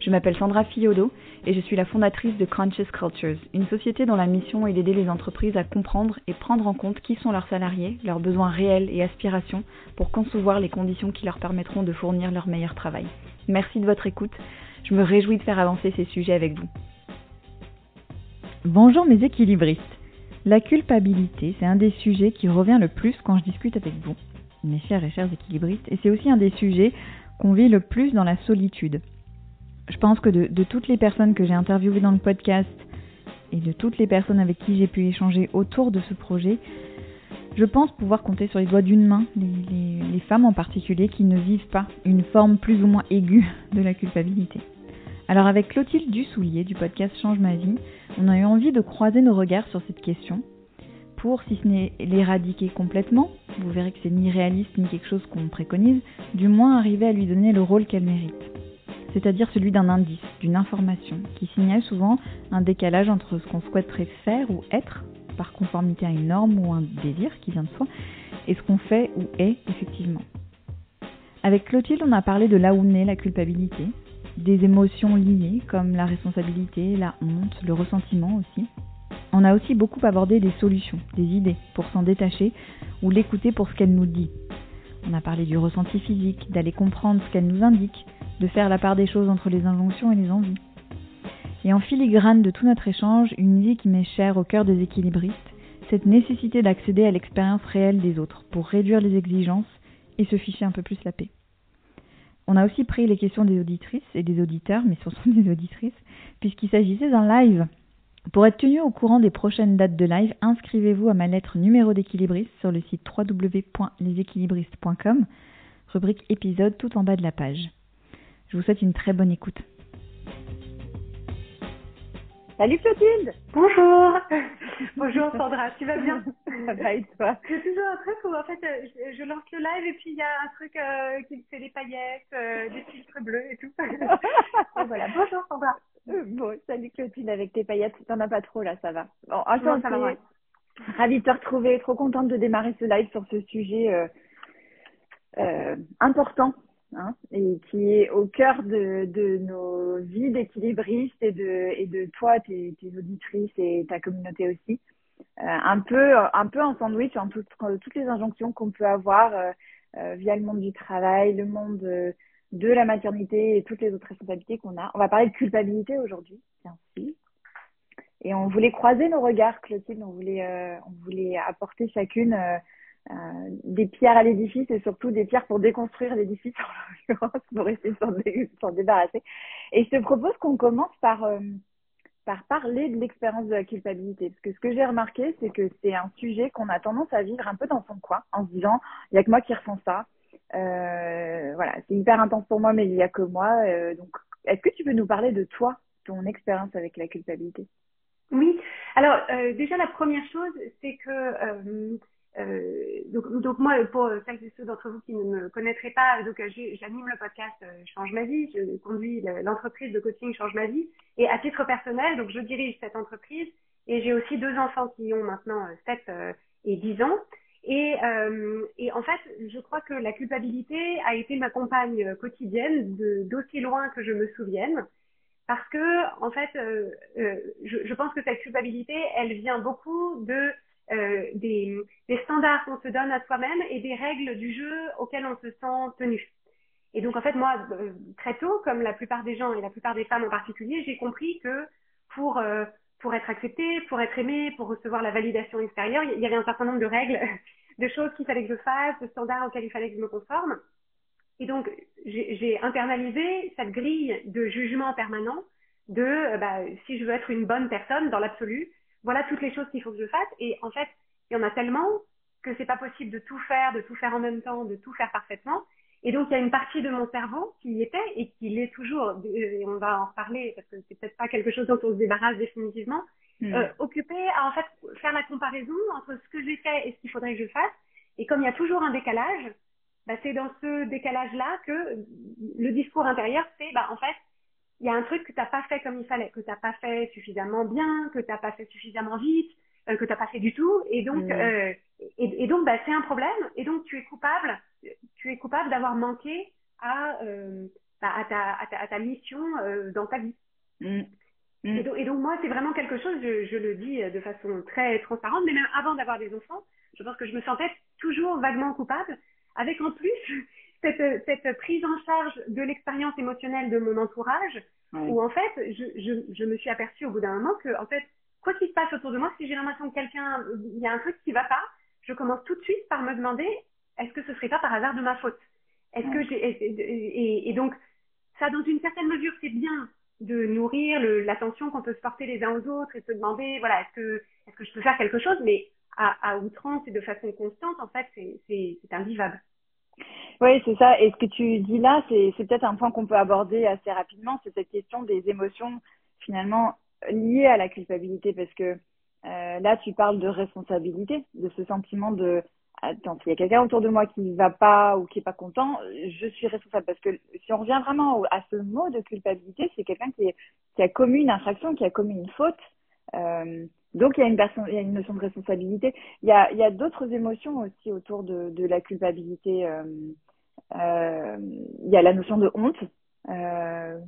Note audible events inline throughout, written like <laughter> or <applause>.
Je m'appelle Sandra Fiodo et je suis la fondatrice de Conscious Cultures, une société dont la mission est d'aider les entreprises à comprendre et prendre en compte qui sont leurs salariés, leurs besoins réels et aspirations pour concevoir les conditions qui leur permettront de fournir leur meilleur travail. Merci de votre écoute. Je me réjouis de faire avancer ces sujets avec vous. Bonjour mes équilibristes. La culpabilité, c'est un des sujets qui revient le plus quand je discute avec vous, mes chers et chers équilibristes, et c'est aussi un des sujets qu'on vit le plus dans la solitude je pense que de, toutes les personnes que j'ai interviewées dans le podcast et de toutes les personnes avec qui j'ai pu échanger autour de ce projet, je pense pouvoir compter sur les doigts d'une main les, femmes en particulier qui ne vivent pas une forme plus ou moins aiguë de la culpabilité. Alors avec Clotilde Dussoulier du podcast Change ma vie, on a eu envie de croiser nos regards sur cette question pour, si ce n'est l'éradiquer complètement, vous verrez que c'est ni réaliste ni quelque chose qu'on préconise, du moins arriver à lui donner le rôle qu'elle mérite c'est-à-dire celui d'un indice, d'une information, qui signale souvent un décalage entre ce qu'on souhaiterait faire ou être, par conformité à une norme ou un désir qui vient de soi, et ce qu'on fait ou est effectivement. Avec Clotilde, on a parlé de là où naît la culpabilité, des émotions liées comme la responsabilité, la honte, le ressentiment aussi. On a aussi beaucoup abordé des solutions, des idées pour s'en détacher ou l'écouter pour ce qu'elle nous dit. On a parlé du ressenti physique, d'aller comprendre ce qu'elle nous indique, de faire la part des choses entre les injonctions et les envies. Et en filigrane de tout notre échange, une idée qui m'est chère au cœur des équilibristes, cette nécessité d'accéder à l'expérience réelle des autres pour réduire les exigences et se ficher un peu plus la paix. On a aussi pris les questions des auditrices et des auditeurs, mais surtout <laughs> des auditrices, puisqu'il s'agissait d'un live. Pour être tenu au courant des prochaines dates de live, inscrivez-vous à ma lettre numéro d'équilibriste sur le site www.leséquilibristes.com, rubrique épisode tout en bas de la page. Je vous souhaite une très bonne écoute. Salut Clotilde. Bonjour. <laughs> Bonjour Sandra, tu vas bien? Ça va et toi? J'ai toujours un truc où en fait euh, je, lance le live et puis il y a un truc euh, qui me fait des paillettes, euh, des filtres bleus et tout. <laughs> voilà, bonjour Sandra. Bon, salut Clotilde avec tes paillettes, t'en as pas trop là, ça va. Bon, attends, ça va. Ravie de te retrouver, trop contente de démarrer ce live sur ce sujet important hein, et qui est au cœur de, de nos vies d'équilibristes et de, et de toi, tes, tes auditrices et ta communauté aussi. Euh, un peu un peu en sandwich en toutes les injonctions qu'on peut avoir euh, euh, via le monde du travail, le monde de la maternité et toutes les autres responsabilités qu'on a. On va parler de culpabilité aujourd'hui, bien sûr. Et on voulait croiser nos regards, Clotilde. On voulait on voulait apporter chacune euh, des pierres à l'édifice et surtout des pierres pour déconstruire l'édifice <laughs> en l'occurrence pour essayer de s'en débarrasser. Et je te propose qu'on commence par euh, par parler de l'expérience de la culpabilité parce que ce que j'ai remarqué c'est que c'est un sujet qu'on a tendance à vivre un peu dans son coin en se disant il y a que moi qui ressens ça. Euh, voilà, c'est hyper intense pour moi mais il y a que moi. Euh, donc est-ce que tu peux nous parler de toi, ton expérience avec la culpabilité? Oui. Alors déjà la première chose c'est que euh, donc, donc moi, pour celles et ceux d'entre vous qui ne me connaîtraient pas, donc euh, j'anime le podcast euh, Change ma vie, je conduis l'entreprise de coaching Change ma vie, et à titre personnel, donc je dirige cette entreprise, et j'ai aussi deux enfants qui ont maintenant 7 et 10 ans. Et, euh, et, en fait, je crois que la culpabilité a été ma compagne quotidienne d'aussi loin que je me souvienne, parce que en fait, euh, je, pense que cette culpabilité, elle vient beaucoup de euh, des, standards qu'on se donne à soi-même et des règles du jeu auxquelles on se sent tenu. Et donc en fait moi euh, très tôt, comme la plupart des gens et la plupart des femmes en particulier, j'ai compris que pour euh, pour être acceptée, pour être aimée, pour recevoir la validation extérieure, il y avait un certain nombre de règles, de choses qu'il fallait que je fasse, de standards auxquels il fallait que je me conforme. Et donc j'ai internalisé cette grille de jugement permanent de bah, si je veux être une bonne personne dans l'absolu, voilà toutes les choses qu'il faut que je fasse. Et en fait, il y en a tellement que c'est pas possible de tout faire, de tout faire en même temps, de tout faire parfaitement. Et donc, il y a une partie de mon cerveau qui y était et qui l'est toujours, et on va en reparler parce que c'est peut-être pas quelque chose dont on se débarrasse définitivement, hmm. euh, occupé à en fait faire la comparaison entre ce que j'ai fait et ce qu'il faudrait que je fasse. Et comme il y a toujours un décalage, bah, c'est dans ce décalage-là que le discours intérieur, c'est bah, en fait, il y a un truc que tu n'as pas fait comme il fallait, que tu n'as pas fait suffisamment bien, que tu n'as pas fait suffisamment vite, euh, que tu n'as pas fait du tout. Et donc, hmm. euh, et, et, donc bah, c'est un problème. Et donc, tu es coupable tu es coupable d'avoir manqué à, euh, bah, à, ta, à, ta, à, ta, mission euh, dans ta vie. Mm. Mm. Et, donc, et, donc, moi, c'est vraiment quelque chose, je, je, le dis de façon très transparente, mais même avant d'avoir des enfants, je pense que je me sentais toujours vaguement coupable, avec en plus cette, cette prise en charge de l'expérience émotionnelle de mon entourage, où en fait, je, je, je, me suis aperçue au bout d'un moment que, en fait, quoi qu'il se passe autour de moi, si j'ai l'impression que quelqu'un, il y a un truc qui va pas, je commence tout de suite par me demander est-ce que ce serait pas par hasard de ma faute? Est-ce que j'ai et, et, donc ça, dans une certaine mesure, c'est bien de nourrir l'attention qu'on peut se porter les uns aux autres et se demander, voilà, est-ce que est-ce que je peux faire quelque chose? Mais à, à outrance et de façon constante, en fait, c'est invivable. Oui, c'est ça. Et ce que tu dis là, c'est peut-être un point qu'on peut aborder assez rapidement, c'est cette question des émotions finalement liées à la culpabilité, parce que euh, là, tu parles de responsabilité, de ce sentiment de attends, s'il y a quelqu'un autour de moi qui ne va pas ou qui est pas content, je suis responsable. Parce que si on revient vraiment à ce mot de culpabilité, c'est quelqu'un qui, qui a commis une infraction, qui a commis une faute. Euh, donc il y a une personne, il y a une notion de responsabilité. Il y a, il y a d'autres émotions aussi autour de, de la culpabilité. Euh, euh, il y a la notion de honte. Euh,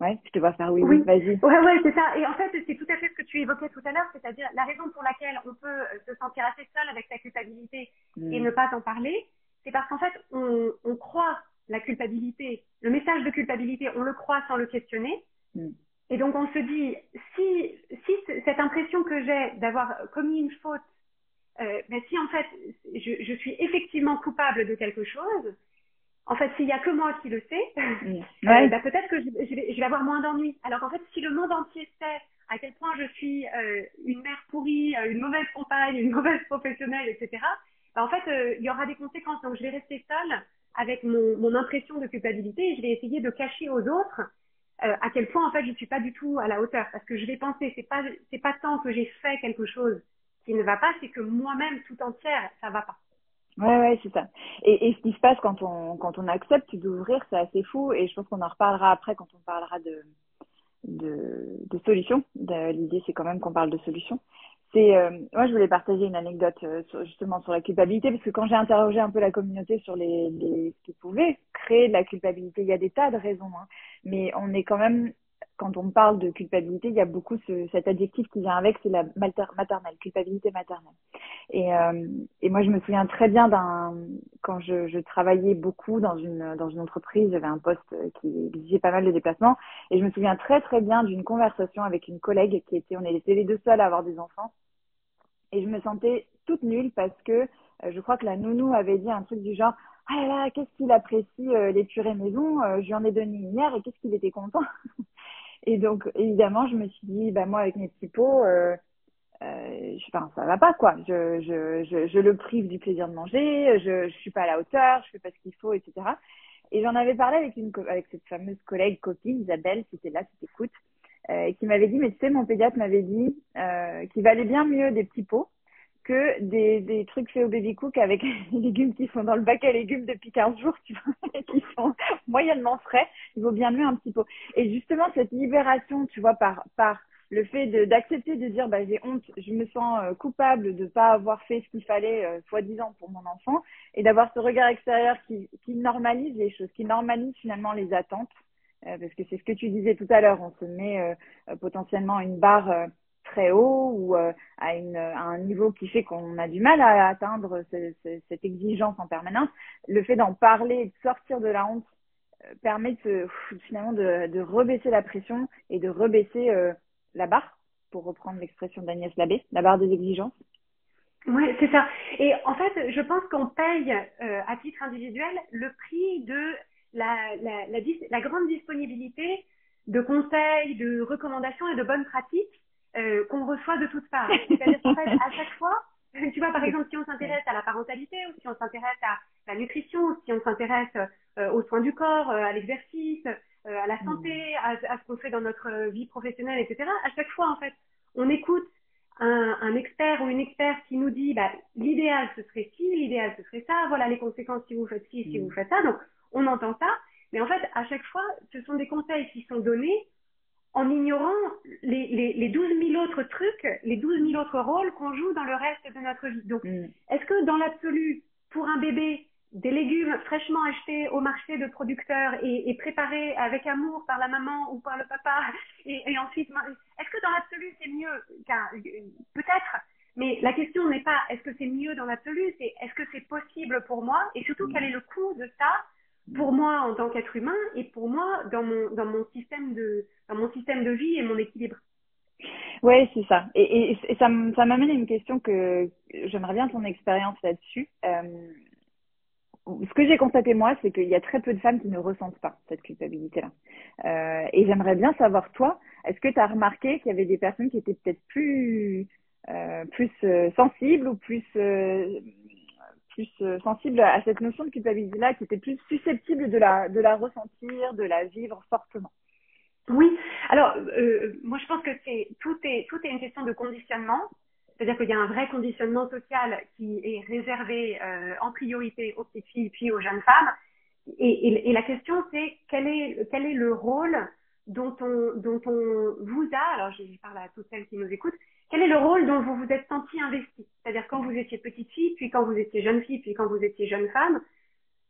Ouais, je te vois faire oui, oui. vas-y. Ouais, ouais, c'est ça. Et en fait, c'est tout à fait ce que tu évoquais tout à l'heure, c'est-à-dire la raison pour laquelle on peut euh, se sentir assez seul avec sa culpabilité et mm. ne pas en parler, c'est parce qu'en fait, on, on, croit la culpabilité, le message de culpabilité, on le croit sans le questionner. Mm. Et donc, on se dit, si, si cette impression que j'ai d'avoir commis une faute, euh, ben si en fait, je, je suis effectivement coupable de quelque chose, en fait, s'il y a que moi qui le sais, <laughs> mm. euh, bah, peut-être que je, vais, je vais avoir moins d'ennuis. Alors qu'en fait, si le monde entier sait à quel point je suis euh, une mère pourrie, une mauvaise compagne, une mauvaise professionnelle, etc., bah, en fait, il y aura des conséquences. Donc, je vais rester seule avec mon, mon impression de culpabilité et je vais essayer de cacher aux autres à quel point, en fait, je suis pas du tout à la hauteur. Parce que je vais penser, c'est pas, c'est pas tant que j'ai fait quelque chose qui ne va pas, c'est que moi-même, tout entière, ça va pas. Ouais, ouais, c'est ça. Et, et ce qui se passe quand on, quand on accepte d'ouvrir, c'est assez fou. Et je pense qu'on en reparlera après quand on parlera de, de, de solutions. L'idée, c'est quand même qu'on parle de solutions. C'est, euh, moi, je voulais partager une anecdote euh, justement sur la culpabilité, parce que quand j'ai interrogé un peu la communauté sur les, les, ce qui pouvait créer de la culpabilité, il y a des tas de raisons, hein, mais on est quand même quand on parle de culpabilité, il y a beaucoup ce, cet adjectif qui vient avec, c'est la maternelle, culpabilité maternelle. Et, euh, et moi, je me souviens très bien d'un quand je, je, travaillais beaucoup dans une dans une entreprise, j'avais un poste qui exigeait pas mal de déplacements, et je me souviens très très bien d'une conversation avec une collègue qui était, on était les deux seuls à avoir des enfants, et je me sentais toute nulle parce que euh, je crois que la nounou avait dit un truc du genre ah là là, qu'est-ce qu'il apprécie euh, les purées maison, euh, je lui en ai donné une hier et qu'est-ce qu'il était content. <laughs> Et donc, évidemment, je me suis dit, bah, moi, avec mes petits pots, euh, euh, ça va pas, quoi. Je, je, je, je, le prive du plaisir de manger, je, je suis pas à la hauteur, je fais pas ce qu'il faut, etc. Et j'en avais parlé avec une, avec cette fameuse collègue, copine, Isabelle, qui était là, qui t'écoute, euh, qui m'avait dit, mais tu sais, mon pédiatre m'avait dit euh, qu'il valait bien mieux des petits pots que des, des trucs faits au baby cook avec <laughs> des légumes qui sont dans le bac à légumes depuis 15 jours, tu vois, <laughs> et qui sont moyennement frais. Il vaut bien mieux un petit pot. Et justement, cette libération, tu vois, par, par le fait d'accepter de, dire, bah, j'ai honte, je me sens euh, coupable de pas avoir fait ce qu'il fallait, euh, soi-disant, pour mon enfant, et d'avoir ce regard extérieur qui, qui normalise les choses, qui normalise finalement les attentes. Euh, parce que c'est ce que tu disais tout à l'heure, on se met potentiellement une barre très haut ou euh, à, une, à un niveau qui fait qu'on a du mal à atteindre cette exigence en permanence, le fait d'en parler, de sortir de la honte, euh, permet de, finalement de, de, rebaisser la pression et de rebaisser euh, la barre, pour reprendre l'expression d'Agnès Labbé, la barre des exigences. Oui, c'est ça. Et en fait, je pense qu'on paye à titre individuel le prix de la, la, la, la grande disponibilité de conseils, de recommandations et de bonnes pratiques euh, qu'on reçoit de toutes parts. C'est-à-dire qu'en fait, à <laughs> chaque fois, tu vois, par exemple, si on s'intéresse à la parentalité, ou si on s'intéresse à la nutrition, ou si on s'intéresse euh, aux soins du corps, euh, à l'exercice, à la santé, à, à ce qu'on fait dans notre vie professionnelle, etc., à chaque fois, en fait, on écoute un, un, expert ou une experte qui nous dit bah, l'idéal ce serait ci, l'idéal ce serait ça, voilà les conséquences si vous faites ci, si vous faites ça. Donc on entend ça, mais en fait à chaque fois ce sont des conseils qui sont donnés en ignorant les, les, les 12 000 autres trucs, les 12 000 autres rôles qu'on joue dans le reste de notre vie. Donc mm. est-ce que dans l'absolu, pour un bébé, des légumes fraîchement achetés au marché de producteurs et, et, préparés avec amour par la maman ou par le papa. Et, et ensuite, est-ce que dans l'absolu c'est mieux Peut-être. Mais la question n'est pas est-ce que c'est mieux dans l'absolu, c'est est-ce que c'est possible pour moi et surtout quel est le coût de ça pour moi en tant qu'être humain et pour moi dans mon dans mon système de dans mon système de vie et mon équilibre. Ouais, c'est ça. Et, et, et ça m'amène à une question que j'aimerais bien ton expérience là-dessus. Euh, ce que j'ai constaté moi, c'est qu'il y a très peu de femmes qui ne ressentent pas cette culpabilité-là. Euh, et j'aimerais bien savoir, toi, est-ce que tu as remarqué qu'il y avait des personnes qui étaient peut-être plus, euh, plus euh, sensibles ou plus, euh, plus euh, sensibles à cette notion de culpabilité-là, qui étaient plus susceptibles de la, ressentir, de la vivre fortement Oui, alors moi je pense que c'est tout est tout une question de conditionnement. C'est-à-dire qu'il y a un vrai conditionnement social qui est réservé euh, en priorité aux petites filles puis aux jeunes femmes. Et, la question c'est quel est quel est le rôle dont on dont on vous a alors je parle à toutes celles qui nous écoutent quel est le rôle dont vous vous êtes senti investi? C'est-à-dire quand vous étiez petite fille puis quand vous étiez jeune fille puis quand vous étiez jeune femme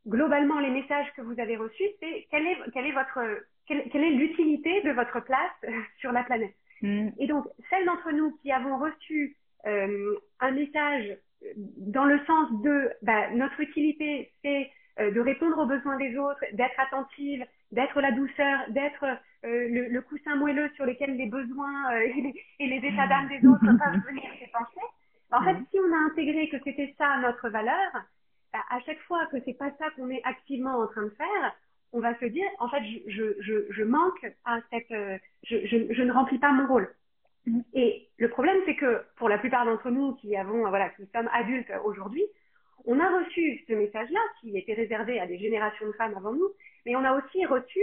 globalement les messages que vous avez reçus c'est quelle est quelle est votre quelle, quelle est l'utilité de votre place sur la planète? Mm. et donc celles d'entre nous qui avons reçu euh, un message dans le sens de bah, notre utilité, c'est euh, de répondre aux besoins des autres, d'être attentive, d'être la douceur, d'être euh, le, le, coussin moelleux sur lequel les besoins et les, et, les, états d'âme des autres <laughs> peuvent venir s'épancher. En fait, si on a intégré que c'était ça notre valeur, bah, à chaque fois que c'est pas ça qu'on est activement en train de faire, on va se dire, en fait, je, je, je, manque à cette, je, je, je ne remplis pas mon rôle. Et le problème, c'est que pour la plupart d'entre nous qui avons, voilà, qui sommes adultes aujourd'hui, on a reçu ce message-là qui était réservé à des générations de femmes avant nous, mais on a aussi reçu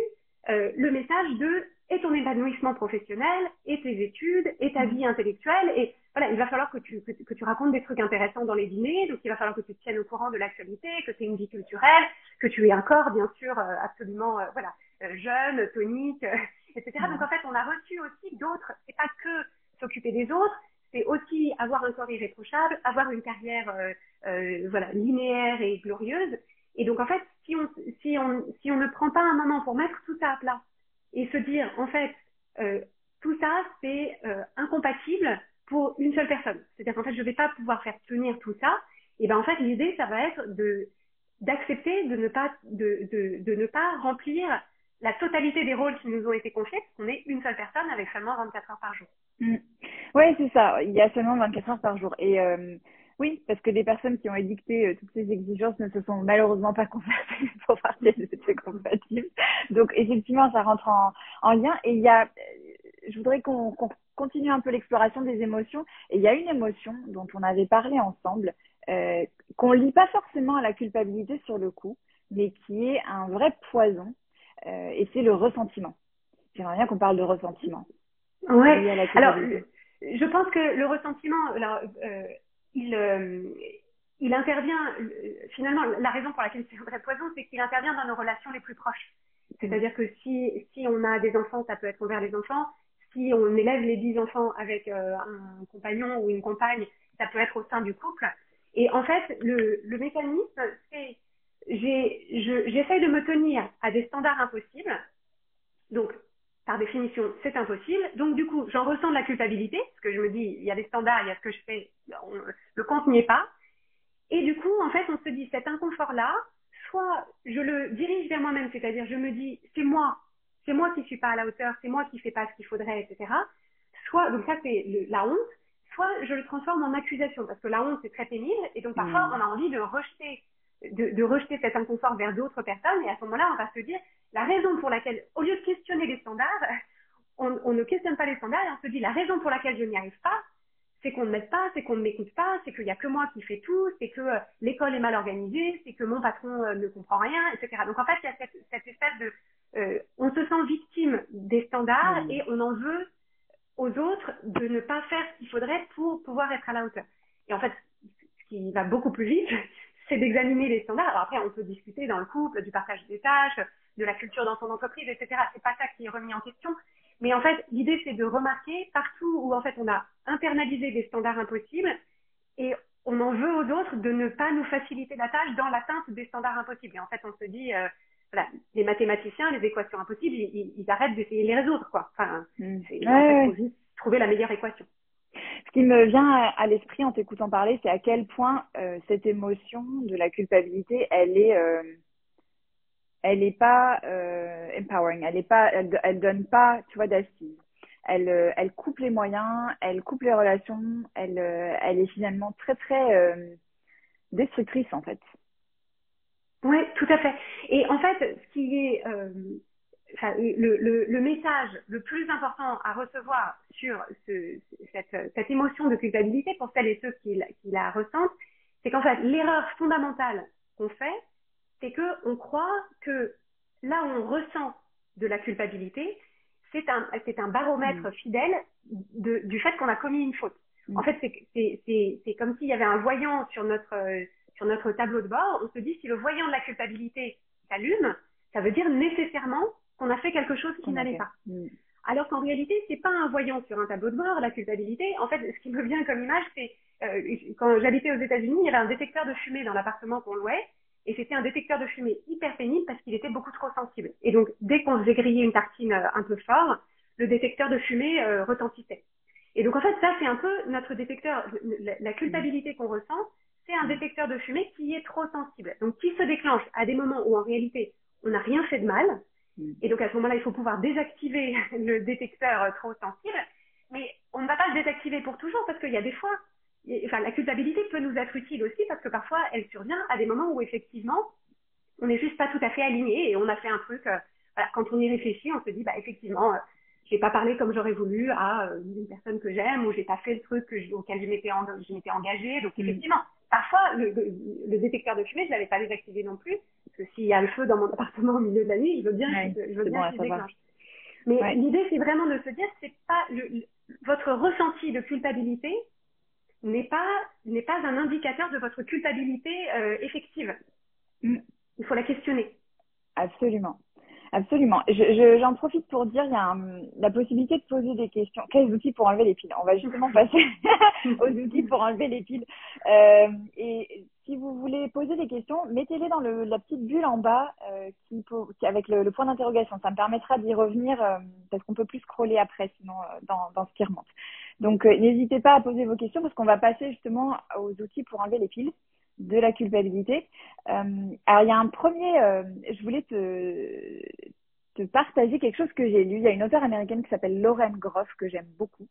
euh, le message de et ton épanouissement professionnel, et tes études, et ta vie intellectuelle, et voilà, il va falloir que tu, que, tu racontes des trucs intéressants dans les dîners, donc il va falloir que tu te tiennes au courant de l'actualité, que tu aies une vie culturelle, que tu aies un corps, bien sûr, euh, absolument, euh, voilà, jeune, tonique, etc. Donc en fait, on a reçu aussi d'autres. C'est pas que s'occuper des autres, c'est aussi avoir un corps irréprochable, avoir une carrière euh, euh, voilà linéaire et glorieuse. Et donc en fait, si on si on si on ne prend pas un moment pour mettre tout ça à plat et se dire en fait euh, tout ça c'est euh, incompatible pour une seule personne. C'est-à-dire qu'en fait je vais pas pouvoir faire tenir tout ça. Et ben en fait l'idée ça va être de d'accepter de ne pas de, de, de ne pas remplir la totalité des rôles qui nous ont été confiés, parce qu'on est une seule personne avec seulement 24 heures par jour. Mm. Oui, c'est ça. Il y a seulement 24 heures par jour. Et euh, oui, parce que les personnes qui ont édicté euh, toutes ces exigences ne se sont malheureusement pas <laughs> concertées pour parler de ces compatibles. Donc effectivement, ça rentre en, en lien. Et il y a, euh, je voudrais qu'on continue un peu l'exploration des émotions. Et il y a une émotion dont on avait parlé ensemble, euh, qu'on lit pas forcément à la culpabilité sur le coup, mais qui est un vrai poison euh, et c'est le ressentiment. J'aimerais bien qu'on parle de ressentiment. Ouais. Alors, je pense que le ressentiment, alors, euh, il, euh, il intervient, finalement, la raison pour laquelle c'est un vrai poison, c'est qu'il intervient dans nos relations les plus proches. C'est-à-dire que si, si on a des enfants, ça peut être envers les enfants. Si on élève les dix enfants avec euh, un compagnon ou une compagne, ça peut être au sein du couple. Et en fait, le, le mécanisme, c'est j'essaye de me tenir à des standards impossibles. Donc, par définition, c'est impossible. Donc, du coup, j'en ressens de la culpabilité, parce que je me dis, il y a des standards, il y a ce que je fais, le compte n'y est pas. Et du coup, en fait, on se dit, cet inconfort-là, soit je le dirige vers moi-même, c'est-à-dire je me dis, c'est moi, c'est moi qui suis pas à la hauteur, c'est moi qui fais pas ce qu'il faudrait, etc. Soit, donc ça, c'est la honte. Soit je le transforme en accusation, parce que la honte, c'est très pénible, et donc parfois, mmh. on a envie de rejeter de, de, rejeter cet inconfort vers d'autres personnes. Et à ce moment-là, on va se dire, la raison pour laquelle, au lieu de questionner les standards, <laughs> on, on ne questionne pas les standards et on se dit la raison pour laquelle je n'y arrive pas, c'est qu'on ne m'aide pas, c'est qu'on ne m'écoute pas, c'est qu'il n'y a que moi qui fais tout, c'est que euh, l'école est mal organisée, c'est que mon patron euh, ne comprend rien, etc. Donc en fait, il y a cette, cette espèce de... Euh, on se sent victime des standards Mmh. et on en veut aux autres de ne pas faire ce qu'il faudrait pour pouvoir être à la hauteur. Et en fait, ce qui va beaucoup plus vite, c'est d'examiner les standards. Alors après, on peut discuter dans le couple du partage des tâches, de la culture dans son entreprise, etc. C'est pas ça qui est remis en question. Mais en fait, l'idée, c'est de remarquer partout où en fait on a internalisé des standards impossibles et on en veut aux autres de ne pas nous faciliter la tâche dans l'atteinte des standards impossibles. Et en fait, on se dit, euh, voilà, les mathématiciens, les équations impossibles, ils, ils- arrêtent d'essayer de les résoudre, quoi. Enfin, Mm. c'est, Ouais, en fait, ouais. faut juste trouver la meilleure équation. Qui me vient à, l'esprit en t'écoutant parler, c'est à quel point euh, cette émotion de la culpabilité, elle est, euh, elle est pas euh, empowering, elle est pas, elle, donne pas, tu vois, d'assises. Elle, euh, elle coupe les moyens, elle coupe les relations, elle, euh, elle est finalement très très euh, destructrice en fait. Oui, tout à fait. Et en fait, ce qui est enfin, le, le, le message le plus important à recevoir sur ce, cette, cette émotion de culpabilité pour celles et ceux qui, la- qui la ressentent, c'est qu'en fait, l'erreur fondamentale qu'on fait, c'est que on croit que là où on ressent de la culpabilité, c'est un, c'est un baromètre fidèle de, du fait qu'on a commis une faute. Mm. En fait, c'est- c'est c'est- c'est comme s'il y avait un voyant sur notre, sur notre tableau de bord. On se dit, si le voyant de la culpabilité s'allume, ça veut dire nécessairement qu'on a fait quelque chose qui n'allait pas. Mm. Alors qu'en réalité, c'est pas un voyant sur un tableau de bord, la culpabilité. En fait, ce qui me vient comme image, c'est euh, quand j'habitais aux États-Unis, il y avait un détecteur de fumée dans l'appartement qu'on louait, et c'était un détecteur de fumée hyper pénible parce qu'il était beaucoup trop sensible. Et donc, dès qu'on faisait griller une tartine euh, un peu fort, le détecteur de fumée euh, retentissait. Et donc, en fait, ça, c'est un peu notre détecteur. La, la culpabilité qu'on ressent, c'est un détecteur de fumée qui est trop sensible. Donc, qui se déclenche à des moments où, en réalité, on n'a rien fait de mal, Mm. Et donc à ce moment-là, il faut pouvoir désactiver <laughs> le détecteur trop sensible. Mais on ne va pas le désactiver pour toujours parce qu'il y a des fois, enfin la culpabilité peut nous être utile aussi parce que parfois elle survient à des moments où effectivement on n'est juste pas tout à fait aligné et on a fait un truc. euh, voilà, quand on y réfléchit, on se dit bah effectivement, euh, j'ai pas parlé comme j'aurais voulu à euh, une personne que j'aime ou j'ai pas fait le truc auquel je m'étais engagée. Donc effectivement, parfois le, le- le détecteur de fumée, je l'avais pas désactivé non plus parce que s'il y a le feu dans mon <laughs> appartement au milieu de la nuit, je veux bien, Ouais, je veux bien bon déclenche. Mais Ouais. l'idée, c'est vraiment de se dire, c'est pas le, le- votre ressenti de culpabilité n'est pas n'est pas un indicateur de votre culpabilité euh, effective. Mm. Il faut la questionner. Absolument. Absolument. Je- je- J'en profite pour dire, il y a un- la possibilité de poser des questions. Quels outils pour enlever les piles? On va justement passer <laughs> aux outils pour enlever les piles. Euh, et si vous voulez poser des questions, mettez-les dans le, la petite bulle en bas euh, qui- avec le, le point d'interrogation. Ça me permettra d'y revenir euh, parce qu'on peut plus scroller après sinon euh, dans, dans ce qui remonte. Donc euh, n'hésitez pas à poser vos questions parce qu'on va passer justement aux outils pour enlever les piles de la culpabilité. Euh, alors il y a un premier, euh, je voulais te, te partager quelque chose que j'ai lu. Il y a une auteure américaine qui s'appelle Lauren Groff que j'aime beaucoup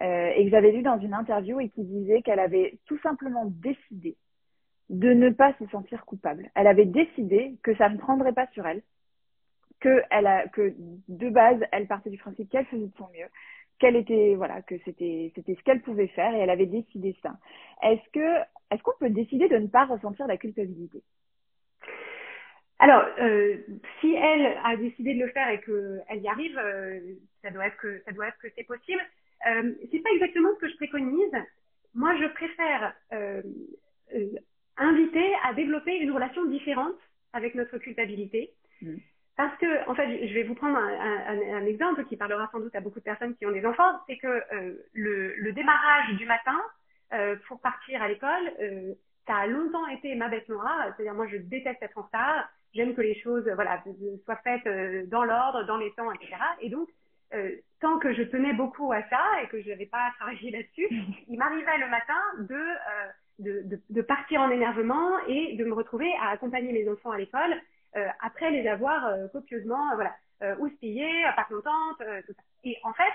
euh, et que j'avais lu dans une interview et qui disait qu'elle avait tout simplement décidé de ne pas se sentir coupable. Elle avait décidé que ça ne prendrait pas sur elle, que elle a, que de base elle partait du principe qu'elle faisait de son mieux, qu'elle était voilà que c'était c'était ce qu'elle pouvait faire et elle avait décidé ça. Est-ce que est-ce qu'on peut décider de ne pas ressentir la culpabilité? Alors, euh, si elle a décidé de le faire et qu'elle y arrive, euh, ça doit être que ça doit être que c'est possible. Euh, c'est pas exactement ce que je préconise. Moi, je préfère euh, euh, inviter à développer une relation différente avec notre culpabilité. Mm. Parce que, en fait, je vais vous prendre un, exemple qui parlera sans doute à beaucoup de personnes qui ont des enfants, c'est que euh, le, démarrage du matin euh, pour partir à l'école, euh, ça a longtemps été ma bête noire. C'est-à-dire, moi, je déteste être en retard. J'aime que les choses, soient faites dans l'ordre, dans les temps, etc. Et donc, tant que je tenais beaucoup à ça et que je n'avais pas travaillé là-dessus, il m'arrivait le matin de, partir en énervement et de me retrouver à accompagner mes enfants à l'école après les avoir euh, copieusement, euh, voilà, euh, houspillés, euh, pas contentes, euh, tout ça. Et en fait,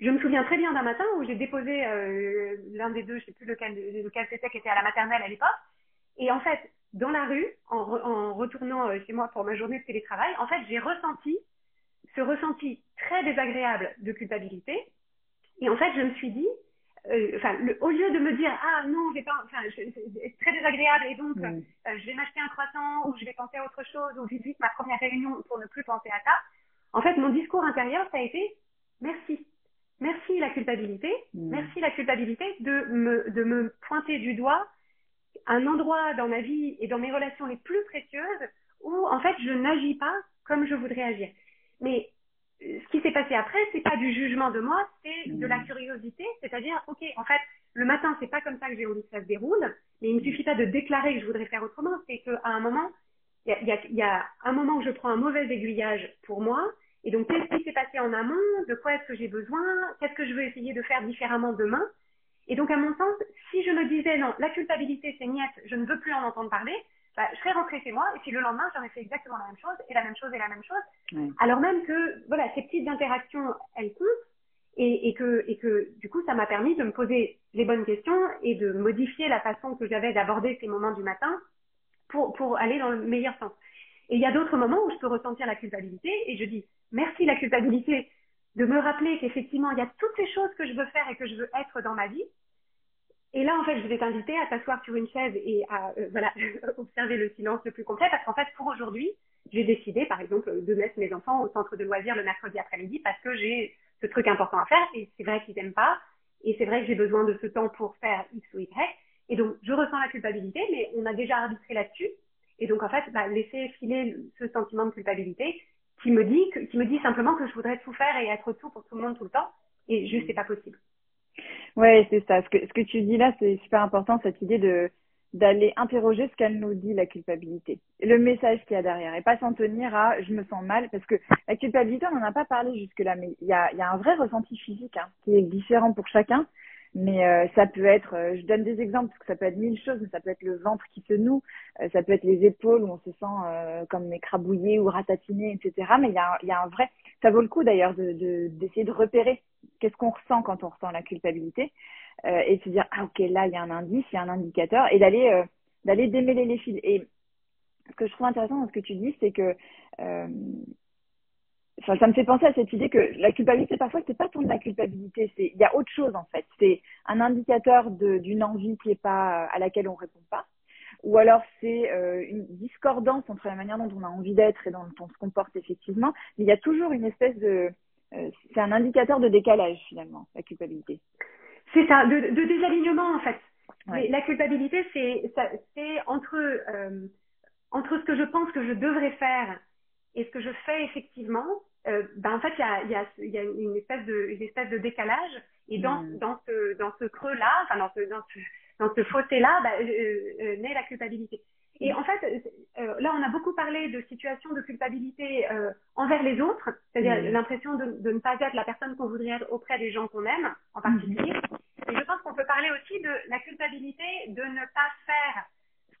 je me souviens très bien d'un matin où j'ai déposé euh, l'un des deux, je sais plus lequel, lequel c'était, qui était à la maternelle à l'époque. Et en fait, dans la rue, en, en retournant euh, chez moi pour ma journée de télétravail, en fait, j'ai ressenti ce ressenti très désagréable de culpabilité. Et en fait, je me suis dit, euh, enfin, au lieu de me dire ah non, j'ai pas, enfin, c'est très désagréable et donc euh, je vais m'acheter un croissant ou je vais penser à autre chose ou vite ma première réunion pour ne plus penser à ça. En fait, mon discours intérieur, ça a été merci, merci la culpabilité, merci la culpabilité de me de me pointer du doigt un endroit dans ma vie et dans mes relations les plus précieuses où en fait je n'agis pas comme je voudrais agir. Mais ce qui s'est passé après, c'est pas du jugement de moi, c'est de la curiosité, c'est-à-dire, ok, en fait, le matin, c'est pas comme ça que j'ai envie que ça se déroule, mais il ne suffit pas de déclarer que je voudrais faire autrement, c'est qu'à un moment, il y a, y a, un moment où je prends un mauvais aiguillage pour moi, et donc qu'est-ce qui s'est passé en amont, de quoi est-ce que j'ai besoin, qu'est-ce que je veux essayer de faire différemment demain, et donc à mon sens, si je me disais non, la culpabilité c'est niette, je ne veux plus en entendre parler, bah, je serais rentrée chez moi et puis le lendemain, j'aurais fait exactement la même chose et la même chose et la même chose. Alors même que, voilà, ces petites interactions, elles comptent et, et, que, et que du coup, ça m'a permis de me poser les bonnes questions et de modifier la façon que j'avais d'aborder ces moments du matin pour, pour aller dans le meilleur sens. Et il y a d'autres moments où je peux ressentir la culpabilité et je dis merci la culpabilité de me rappeler qu'effectivement, il y a toutes ces choses que je veux faire et que je veux être dans ma vie et là, en fait, je vais t'inviter à t'asseoir sur une chaise et à euh, voilà <laughs> observer le silence le plus complet, parce qu'en fait, pour aujourd'hui, j'ai décidé, par exemple, de mettre mes enfants au centre de loisirs le mercredi après-midi parce que j'ai ce truc important à faire et c'est vrai qu'ils n'aiment pas et c'est vrai que j'ai besoin de ce temps pour faire X ou Y. Et donc, je ressens la culpabilité, mais on a déjà arbitré là-dessus. Et donc, en fait, bah, laisser filer ce sentiment de culpabilité qui me dit qui me dit simplement que je voudrais tout faire et être tout pour tout le monde tout le temps. Et juste, c'est pas possible. Ouais, c'est ça. Ce que, ce que tu dis là, c'est super important, cette idée de d'aller interroger ce qu'elle nous dit, la culpabilité. Le message qu'il y a derrière. Et pas s'en tenir à je me sens mal. Parce que la culpabilité, on n'en a pas parlé jusque-là, mais il y a, y a un vrai ressenti physique hein, qui est différent pour chacun. Mais euh, ça peut être, euh, je donne des exemples parce que ça peut être mille choses, mais ça peut être le ventre qui se noue, euh, ça peut être les épaules où on se sent comme écrabouillé ou ratatiné, etc. Mais il y a, y a un vrai, ça vaut le coup d'ailleurs de d'essayer de, repérer qu'est-ce qu'on ressent quand on ressent la culpabilité et de se dire ah ok là il y a un indice, il y a un indicateur et d'aller d'aller démêler les fils. Et ce que je trouve intéressant dans ce que tu dis, c'est que Enfin, ça me fait penser à cette idée que la culpabilité, parfois, c'est pas tant de la culpabilité, c'est il y a autre chose en fait. C'est un indicateur d'une envie qui est pas à laquelle on répond pas, ou alors c'est euh, une discordance entre la manière dont on a envie d'être et dont on se comporte effectivement. Mais il y a toujours une espèce de, euh, c'est un indicateur de décalage finalement, la culpabilité. C'est ça, de, de, désalignement en fait. Mais la culpabilité, c'est c'est entre euh, entre ce que je pense que je devrais faire et ce que je fais effectivement, euh, ben en fait, il y a, y, a, y a, une espèce de, une espèce de décalage. Et dans, mm. dans ce, dans ce creux-là, enfin dans ce, dans ce, dans ce fossé-là, ben, euh, euh, naît la culpabilité. Et en fait, euh, là, on a beaucoup parlé de situations de culpabilité euh, envers les autres, c'est-à-dire mm. l'impression de, de, ne pas être la personne qu'on voudrait être auprès des gens qu'on aime, en particulier. Mm. Et je pense qu'on peut parler aussi de la culpabilité de ne pas faire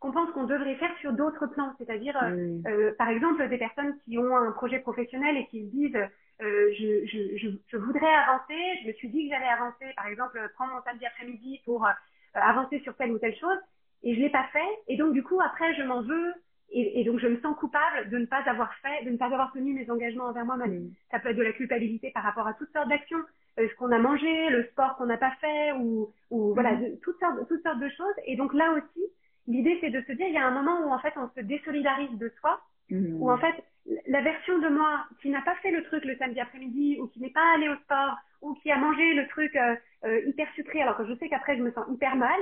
qu'on pense qu'on devrait faire sur d'autres plans, c'est-à-dire, euh, euh, par exemple, des personnes qui ont un projet professionnel et qui se disent, euh, je, je, je, je, voudrais avancer, je me suis dit que j'allais avancer, par exemple, prendre mon samedi après-midi pour avancer sur telle ou telle chose, et je l'ai pas fait, et donc du coup, après, je m'en veux, et, et, donc je me sens coupable de ne pas avoir fait, de ne pas avoir tenu mes engagements envers moi-même. Ça peut être de la culpabilité par rapport à toutes sortes d'actions, ce qu'on a mangé, le sport qu'on n'a pas fait, ou, ou voilà, toutes sortes, toutes sortes de choses, et donc là aussi, L'idée, c'est de se dire, il y a un moment où en fait on se désolidarise de soi, mmh. où en fait la version de moi qui n'a pas fait le truc le samedi après-midi, ou qui n'est pas allé au sport, ou qui a mangé le truc euh, euh, hyper sucré, alors que je sais qu'après je me sens hyper mal.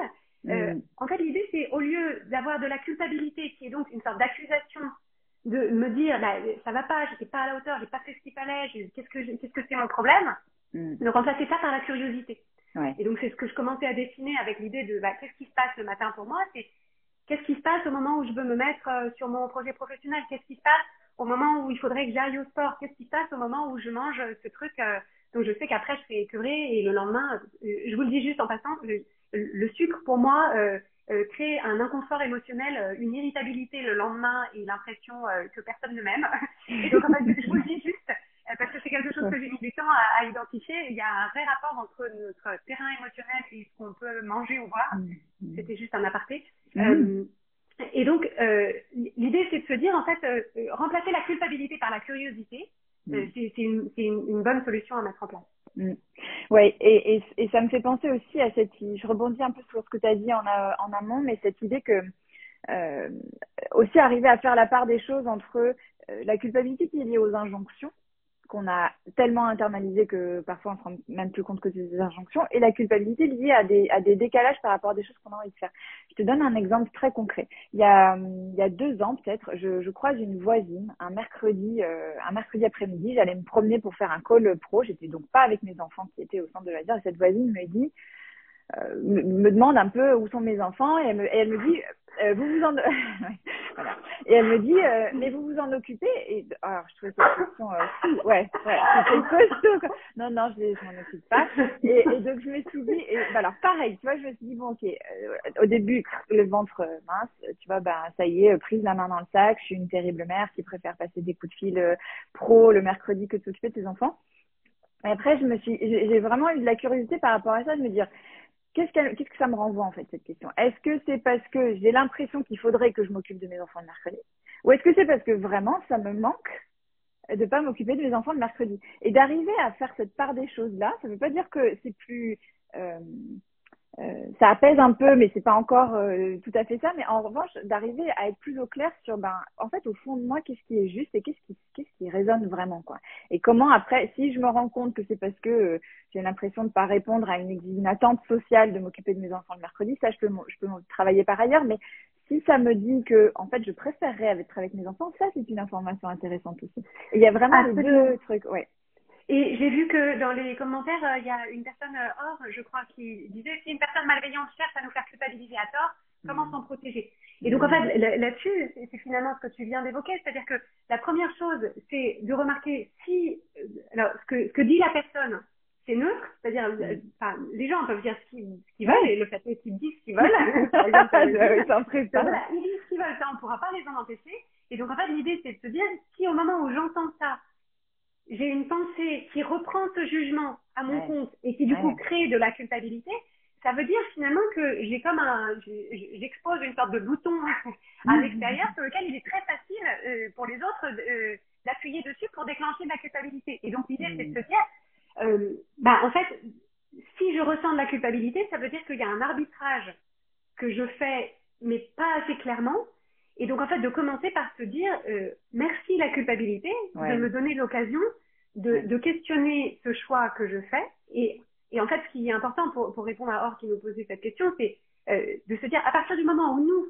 Euh, mmh. En fait, l'idée, c'est au lieu d'avoir de la culpabilité, qui est donc une sorte d'accusation, de me dire, bah, ça va pas, j'étais pas à la hauteur, j'ai pas fait ce qu'il fallait, qu'est-ce que qu'est-ce que c'est mon problème, mmh. de remplacer ça par la curiosité. Ouais. Et donc c'est ce que je commençais à dessiner avec l'idée de bah, qu'est-ce qui se passe le matin pour moi, c'est Qu'est-ce qui se passe au moment où je veux me mettre euh, sur mon projet professionnel? Qu'est-ce qui se passe au moment où il faudrait que j'aille au sport? Qu'est-ce qui se passe au moment où je mange ce truc euh, dont je sais qu'après je serai écœurée et le lendemain, euh, je vous le dis juste en passant, le, sucre pour moi crée un inconfort émotionnel, une irritabilité le lendemain et l'impression que personne ne m'aime. Et donc en fait, je vous le dis juste parce que c'est quelque chose que j'ai mis du temps à, identifier. Il y a un vrai rapport entre notre terrain émotionnel et ce qu'on peut manger ou boire. Mm, mm. C'était juste un aparté. Mm. Euh, et donc, euh, l'idée, c'est de se dire, en fait, euh, remplacer la culpabilité par la curiosité. mm. c'est une, une, une, bonne solution à mettre en place. Mm. Ouais, et, et, et, ça me fait penser aussi à cette, je rebondis un peu sur ce que tu as dit en, en amont, mais cette idée que euh, aussi arriver à faire la part des choses entre euh, la culpabilité qui est liée aux injonctions qu'on a tellement internalisé que parfois on se rend même plus compte que c'est des injonctions et la culpabilité liée à des, à des décalages par rapport à des choses qu'on a envie de faire. Je te donne un exemple très concret. Il y a, il y a deux ans peut-être, je, je croise une voisine un mercredi, euh, un mercredi après-midi, j'allais me promener pour faire un call pro. J'étais donc pas avec mes enfants qui étaient au centre de la et cette voisine me dit, euh, me, demande un peu où sont mes enfants et elle me, et elle me dit euh, vous vous en <laughs> voilà. et elle me dit euh, mais vous vous en occupez et alors je trouvais cette question euh, ouais ouais c'était costaud quoi. non non je, je m'en occupe pas et, et, donc je me suis dit et bah, alors pareil tu vois je me suis dit bon ok euh, au début le ventre mince tu vois bah ça y est prise la main dans le sac je suis une terrible mère qui préfère passer des coups de fil pro le mercredi que de s'occuper de ses enfants et après je me suis j'ai vraiment eu de la curiosité par rapport à ça de me dire Qu'est-ce, que ça me renvoie en fait cette question? Est-ce que c'est parce que j'ai l'impression qu'il faudrait que je m'occupe de mes enfants le mercredi? Ou est-ce que c'est parce que vraiment ça me manque de pas m'occuper de mes enfants le mercredi? Et d'arriver à faire cette part des choses là, ça ne veut pas dire que c'est plus euh, euh, ça apaise un peu, mais c'est pas encore euh, tout à fait ça. Mais en revanche, d'arriver à être plus au clair sur, ben, en fait, au fond de moi, qu'est-ce qui est juste et qu'est-ce qui, qu'est-ce qui résonne vraiment, quoi. Et comment après, si je me rends compte que c'est parce que euh, j'ai l'impression de pas répondre à une, une attente sociale de m'occuper de mes enfants le mercredi, ça, je peux, je peux travailler par ailleurs. Mais si ça me dit que, en fait, je préférerais être avec mes enfants, ça, c'est une information intéressante aussi. Il y a vraiment les deux trucs, ouais. Et j'ai vu que dans les commentaires, euh, il y a une personne euh, hors, je crois, qui disait si une personne malveillante cherche à nous faire culpabiliser à tort, comment s'en protéger? Et donc en fait, là-dessus, c'est finalement ce que tu viens d'évoquer, c'est-à-dire que la première chose, c'est de remarquer si, euh, alors ce que, ce que dit la personne, c'est neutre, c'est-à-dire, enfin, les gens peuvent dire ce qu'ils veulent, et le fait est qu'ils disent ce qu'ils veulent. <laughs> Par exemple, voilà, ils disent ce qu'ils veulent, ça on ne pourra pas les en empêcher. Et donc en fait, l'idée, c'est de se dire, si au moment où j'entends ça, j'ai une pensée qui reprend ce jugement à mon compte et qui du coup crée de la culpabilité, ça veut dire finalement que j'ai comme un, j'expose une sorte de bouton <laughs> à l'extérieur sur lequel il est très facile euh, pour les autres euh, d'appuyer dessus pour déclencher de la culpabilité. Et donc l'idée c'est de se dire, euh, bah en fait, si je ressens de la culpabilité, ça veut dire qu'il y a un arbitrage que je fais mais pas assez clairement. Et donc, en fait, de commencer par se dire euh, merci la culpabilité de me donner l'occasion de, de, questionner ce choix que je fais. Et, et en fait, ce qui est important pour, pour répondre à Or qui nous posait cette question, c'est euh, de se dire à partir du moment où nous,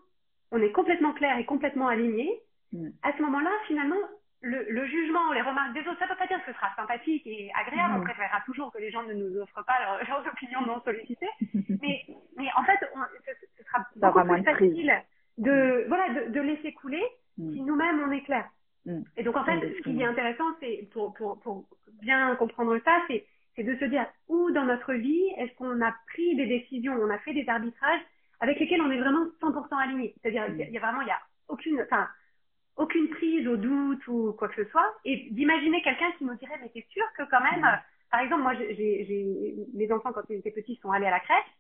on est complètement clair et complètement aligné, mm. à ce moment-là, finalement, le, le, jugement ou les remarques des autres, ça ne veut pas dire que ce sera sympathique et agréable. Mm. On préférera toujours que les gens ne nous offrent pas leurs, opinions non sollicitées. <laughs> mais, mais en fait, on, ce, sera beaucoup plus facile de voilà de, de laisser couler mm. si nous-mêmes on est clair. Mm. Et donc en fait, ce qui est intéressant, c'est pour, pour, pour bien comprendre ça, c'est c'est de se dire où dans notre vie est-ce qu'on a pris des décisions, on a fait des arbitrages avec lesquels on est vraiment 100% aligné. C'est-à-dire il y, a vraiment il y a aucune enfin aucune prise au doute ou quoi que ce soit et d'imaginer quelqu'un qui nous dirait mais t'es sûr que quand même mm. par exemple moi j'ai j'ai les enfants quand ils étaient petits sont allés à la crèche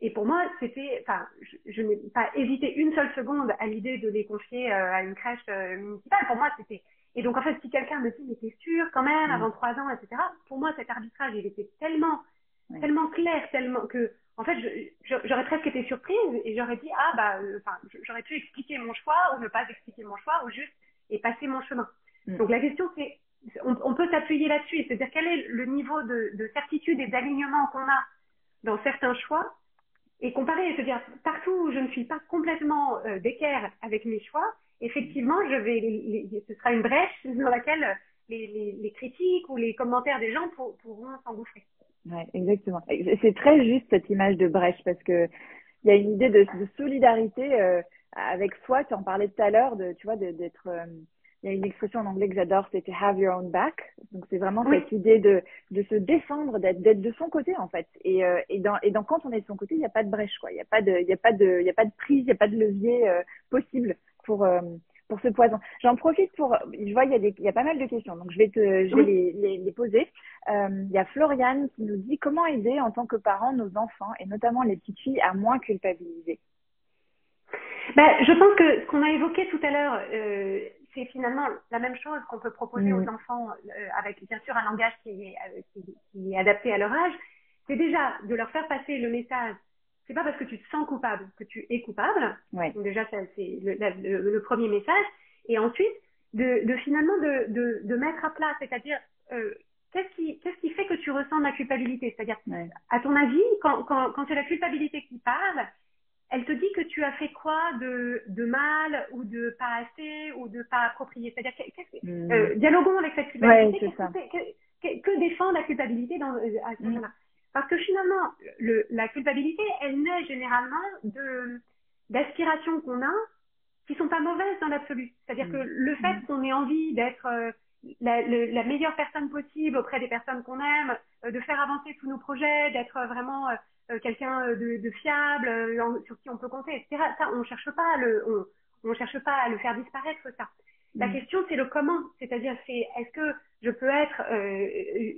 et pour moi, c'était, enfin, je, je n'ai pas hésité une seule seconde à l'idée de les confier euh, à une crèche euh, municipale. Pour moi, c'était. Et donc, en fait, si quelqu'un me dit, mais t'es sûr quand même, avant trois ans, etc. Pour moi, cet arbitrage, il était tellement, tellement clair, tellement que, en fait, j'aurais presque été surprise et j'aurais dit, ah bah, euh, enfin, j'aurais pu expliquer mon choix ou ne pas expliquer mon choix ou juste et passer mon chemin. Mm. Donc la question, c'est, on, on peut s'appuyer là-dessus, c'est-à-dire quel est le niveau de, de certitude et d'alignement qu'on a dans certains choix et comparer et se dire partout où je ne suis pas complètement euh, d'équerre avec mes choix, effectivement, je vais, ce sera une brèche <laughs> dans laquelle les, les, les critiques ou les commentaires des gens pourront s'engouffrer. Ouais, exactement. C'est très juste cette image de brèche parce que il y a une idée de, de solidarité euh, avec soi. Tu en parlais tout à l'heure, de, tu vois, d'être euh, il y a une expression en anglais que j'adore, c'était have your own back. Donc c'est vraiment cette idée de, de se défendre, d'être, d'être de son côté en fait. Et, euh, et, dans, et dans quand on est de son côté, il n'y a pas de brèche quoi. Il n'y a pas de, il y a pas de, il y a pas de prise, il n'y a pas de levier euh, possible pour euh, pour ce poison. J'en profite pour, je vois il y a des, il y a pas mal de questions, donc je vais te, je vais les, les, les, poser. il y a Floriane qui nous dit comment aider en tant que parent nos enfants et notamment les petites filles à moins culpabiliser? Ben, je pense que ce qu'on a évoqué tout à l'heure, c'est finalement la même chose qu'on peut proposer aux enfants euh, avec bien sûr un langage qui est, euh, qui, est adapté à leur âge. C'est déjà de leur faire passer le message. C'est pas parce que tu te sens coupable que tu es coupable. Donc déjà, c'est le, le, premier message. Et ensuite, de, de finalement de, de, de, mettre à plat, c'est-à-dire euh, qu'est-ce qui, qu'est-ce qui fait que tu ressens de la culpabilité? C'est-à-dire, à ton avis, quand, quand, quand c'est la culpabilité qui parle, elle te dit que tu as fait quoi de, de mal ou de pas assez ou de pas approprié? C'est-à-dire, hmm. euh, dialoguons avec cette culpabilité. que, que, défend la culpabilité dans, euh, à ce hmm. moment-là? Parce que finalement, le, la culpabilité, elle naît généralement de d'aspirations qu'on a qui sont pas mauvaises dans l'absolu. C'est-à-dire que hmm. le fait qu'on ait envie d'être euh, la, la, meilleure personne possible auprès des personnes qu'on aime, euh, de faire avancer tous nos projets, d'être vraiment euh, quelqu'un euh, de, de, fiable, euh, sur qui on peut compter, etc. Ça, on cherche pas à le, on, on cherche pas à le faire disparaître, ça. La mm. question, c'est le comment. C'est-à-dire, c'est est-ce que je peux être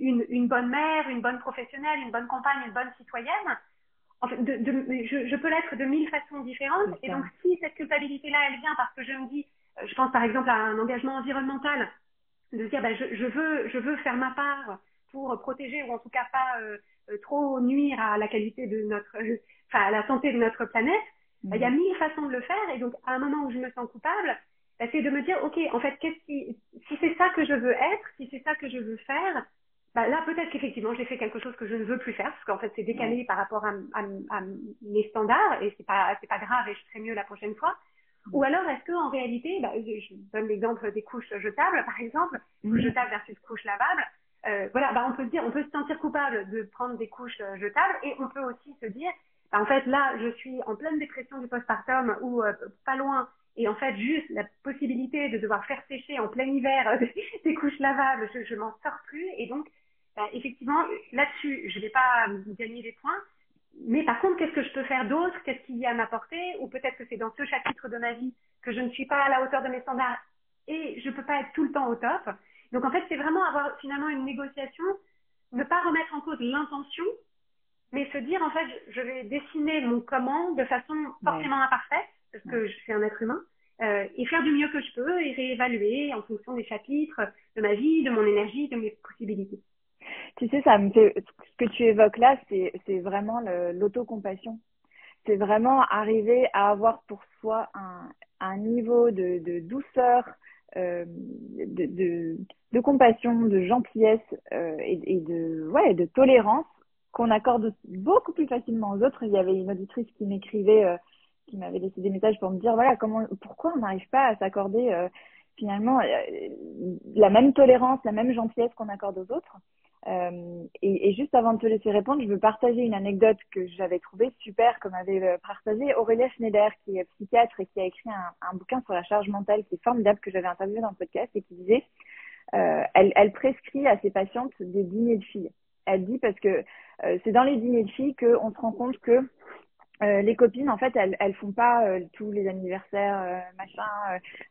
une, une, bonne mère, une bonne professionnelle, une bonne compagne, une bonne citoyenne? En fait, de, de, je, je, peux l'être de mille façons différentes. Et donc, si cette culpabilité-là, elle vient parce que je me dis, je pense par exemple à un engagement environnemental, de dire, bah, je, je, veux, je veux faire ma part pour protéger ou en tout cas pas euh, trop nuire à la qualité de notre, <laughs> enfin à la santé de notre planète, bah, il y a mille façons de le faire. Et donc à un moment où je me sens coupable, bah, c'est de me dire ok, en fait, qu'est-ce qui, si c'est ça que je veux être, si c'est ça que je veux faire, bah là peut-être qu'effectivement j'ai fait quelque chose que je ne veux plus faire parce qu'en fait c'est décalé par rapport à, à, mes standards et c'est pas c'est pas grave et je serai mieux la prochaine fois. Ou alors est-ce que en réalité, bah, je donne l'exemple des couches jetables par exemple, couches jetables versus couches lavables. Euh, voilà, bah on peut se dire, on peut se sentir coupable de prendre des couches euh, jetables et on peut aussi se dire, bah, en fait là, je suis en pleine dépression du postpartum ou euh, pas loin et en fait juste la possibilité de devoir faire sécher en plein hiver des couches lavables, je, je m'en sors plus et donc bah, effectivement là-dessus, je vais pas gagner des points. Mais par contre, qu'est-ce que je peux faire d'autre? Qu'est-ce qu'il y a à m'apporter? Ou peut-être que c'est dans ce chapitre de ma vie que je ne suis pas à la hauteur de mes standards et je peux pas être tout le temps au top. Donc en fait, c'est vraiment avoir finalement une négociation, ne pas remettre en cause l'intention, mais se dire en fait, je vais dessiner mon comment de façon forcément imparfaite, parce que je suis un être humain, euh, et faire du mieux que je peux et réévaluer en fonction des chapitres de ma vie, de mon énergie, de mes possibilités. Tu sais, ça me fait, ce que tu évoques là, c'est, c'est vraiment l'autocompassion. C'est vraiment arriver à avoir pour soi un, un niveau de, de douceur, euh, de, compassion, de gentillesse euh, et, de ouais de tolérance qu'on accorde beaucoup plus facilement aux autres. Il y avait une auditrice qui m'écrivait, euh, qui m'avait laissé des messages pour me dire voilà comment, pourquoi on n'arrive pas à s'accorder finalement la même tolérance, la même gentillesse qu'on accorde aux autres? Euh, et, et, juste avant de te laisser répondre, je veux partager une anecdote que j'avais trouvée super, comme avait euh, partagé Aurélia Schneider, qui est psychiatre et qui a écrit un, un bouquin sur la charge mentale qui est formidable, que j'avais interviewé dans le podcast, et qui disait, euh, elle, elle, prescrit à ses patientes des dîners de filles. Elle dit parce que euh, c'est dans les dîners de filles qu'on se rend compte que euh, les copines, en fait, elles, elles font pas euh, tous les anniversaires, euh, machin,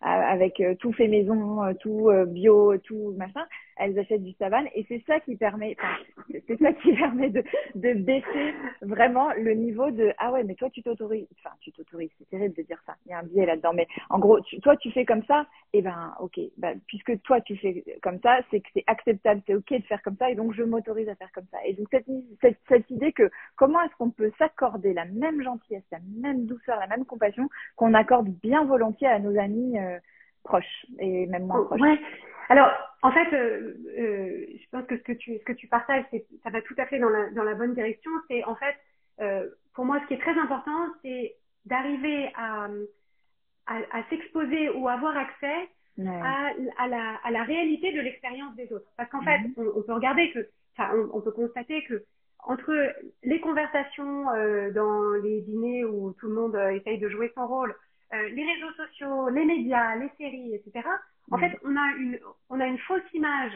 avec tout fait maison, tout bio, tout machin. Elles achètent du savane et c'est ça qui permet, c'est ça qui <laughs> permet de, baisser vraiment le niveau de ah ouais, mais toi tu t'autorises, enfin tu t'autorises, c'est terrible de dire ça, il y a un biais là-dedans, mais en gros, tu, toi tu fais comme ça, et eh ben ok, bah, puisque toi tu fais comme ça, c'est que c'est acceptable, c'est ok de faire comme ça et donc je m'autorise à faire comme ça. Et donc cette, cette, cette idée que comment est-ce qu'on peut s'accorder la même gentillesse, la même douceur, la même compassion qu'on accorde bien volontiers à nos amis euh, proches et même moins proches. Ouais. Alors, en fait, euh, euh, je pense que ce que tu, ce que tu partages, ça va tout à fait dans la, dans la bonne direction. C'est en fait, euh, pour moi, ce qui est très important, c'est d'arriver à, à, à s'exposer ou avoir accès à, à, la, à la réalité de l'expérience des autres. Parce qu'en fait, mhm. on, on, peut regarder que, enfin, on, on, peut constater que entre les conversations euh, dans les dîners où tout le monde euh, essaye de jouer son rôle, euh, les réseaux sociaux, les médias, les séries, etc. En fait, on a une on a une fausse image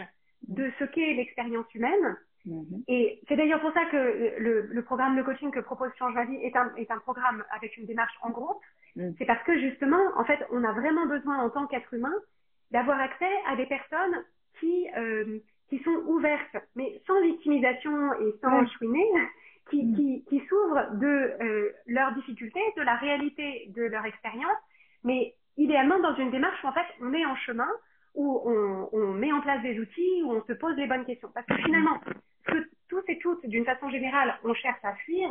de ce qu'est l'expérience humaine. Mhm. Et c'est d'ailleurs pour ça que le, le, programme de coaching que propose Change Ma Vie est un, est un programme avec une démarche en groupe. Mhm. C'est parce que justement, en fait, on a vraiment besoin en tant qu'être humain d'avoir accès à des personnes qui euh, qui sont ouvertes, mais sans victimisation et sans chouiner, qui, mm. qui, qui s'ouvrent de euh, leurs difficultés, de la réalité de leur expérience, mais idéalement dans une démarche où en fait on est en chemin, où on, on, met en place des outils, où on se pose les bonnes questions. Parce que finalement, ce que tous et toutes, d'une façon générale, on cherche à fuir,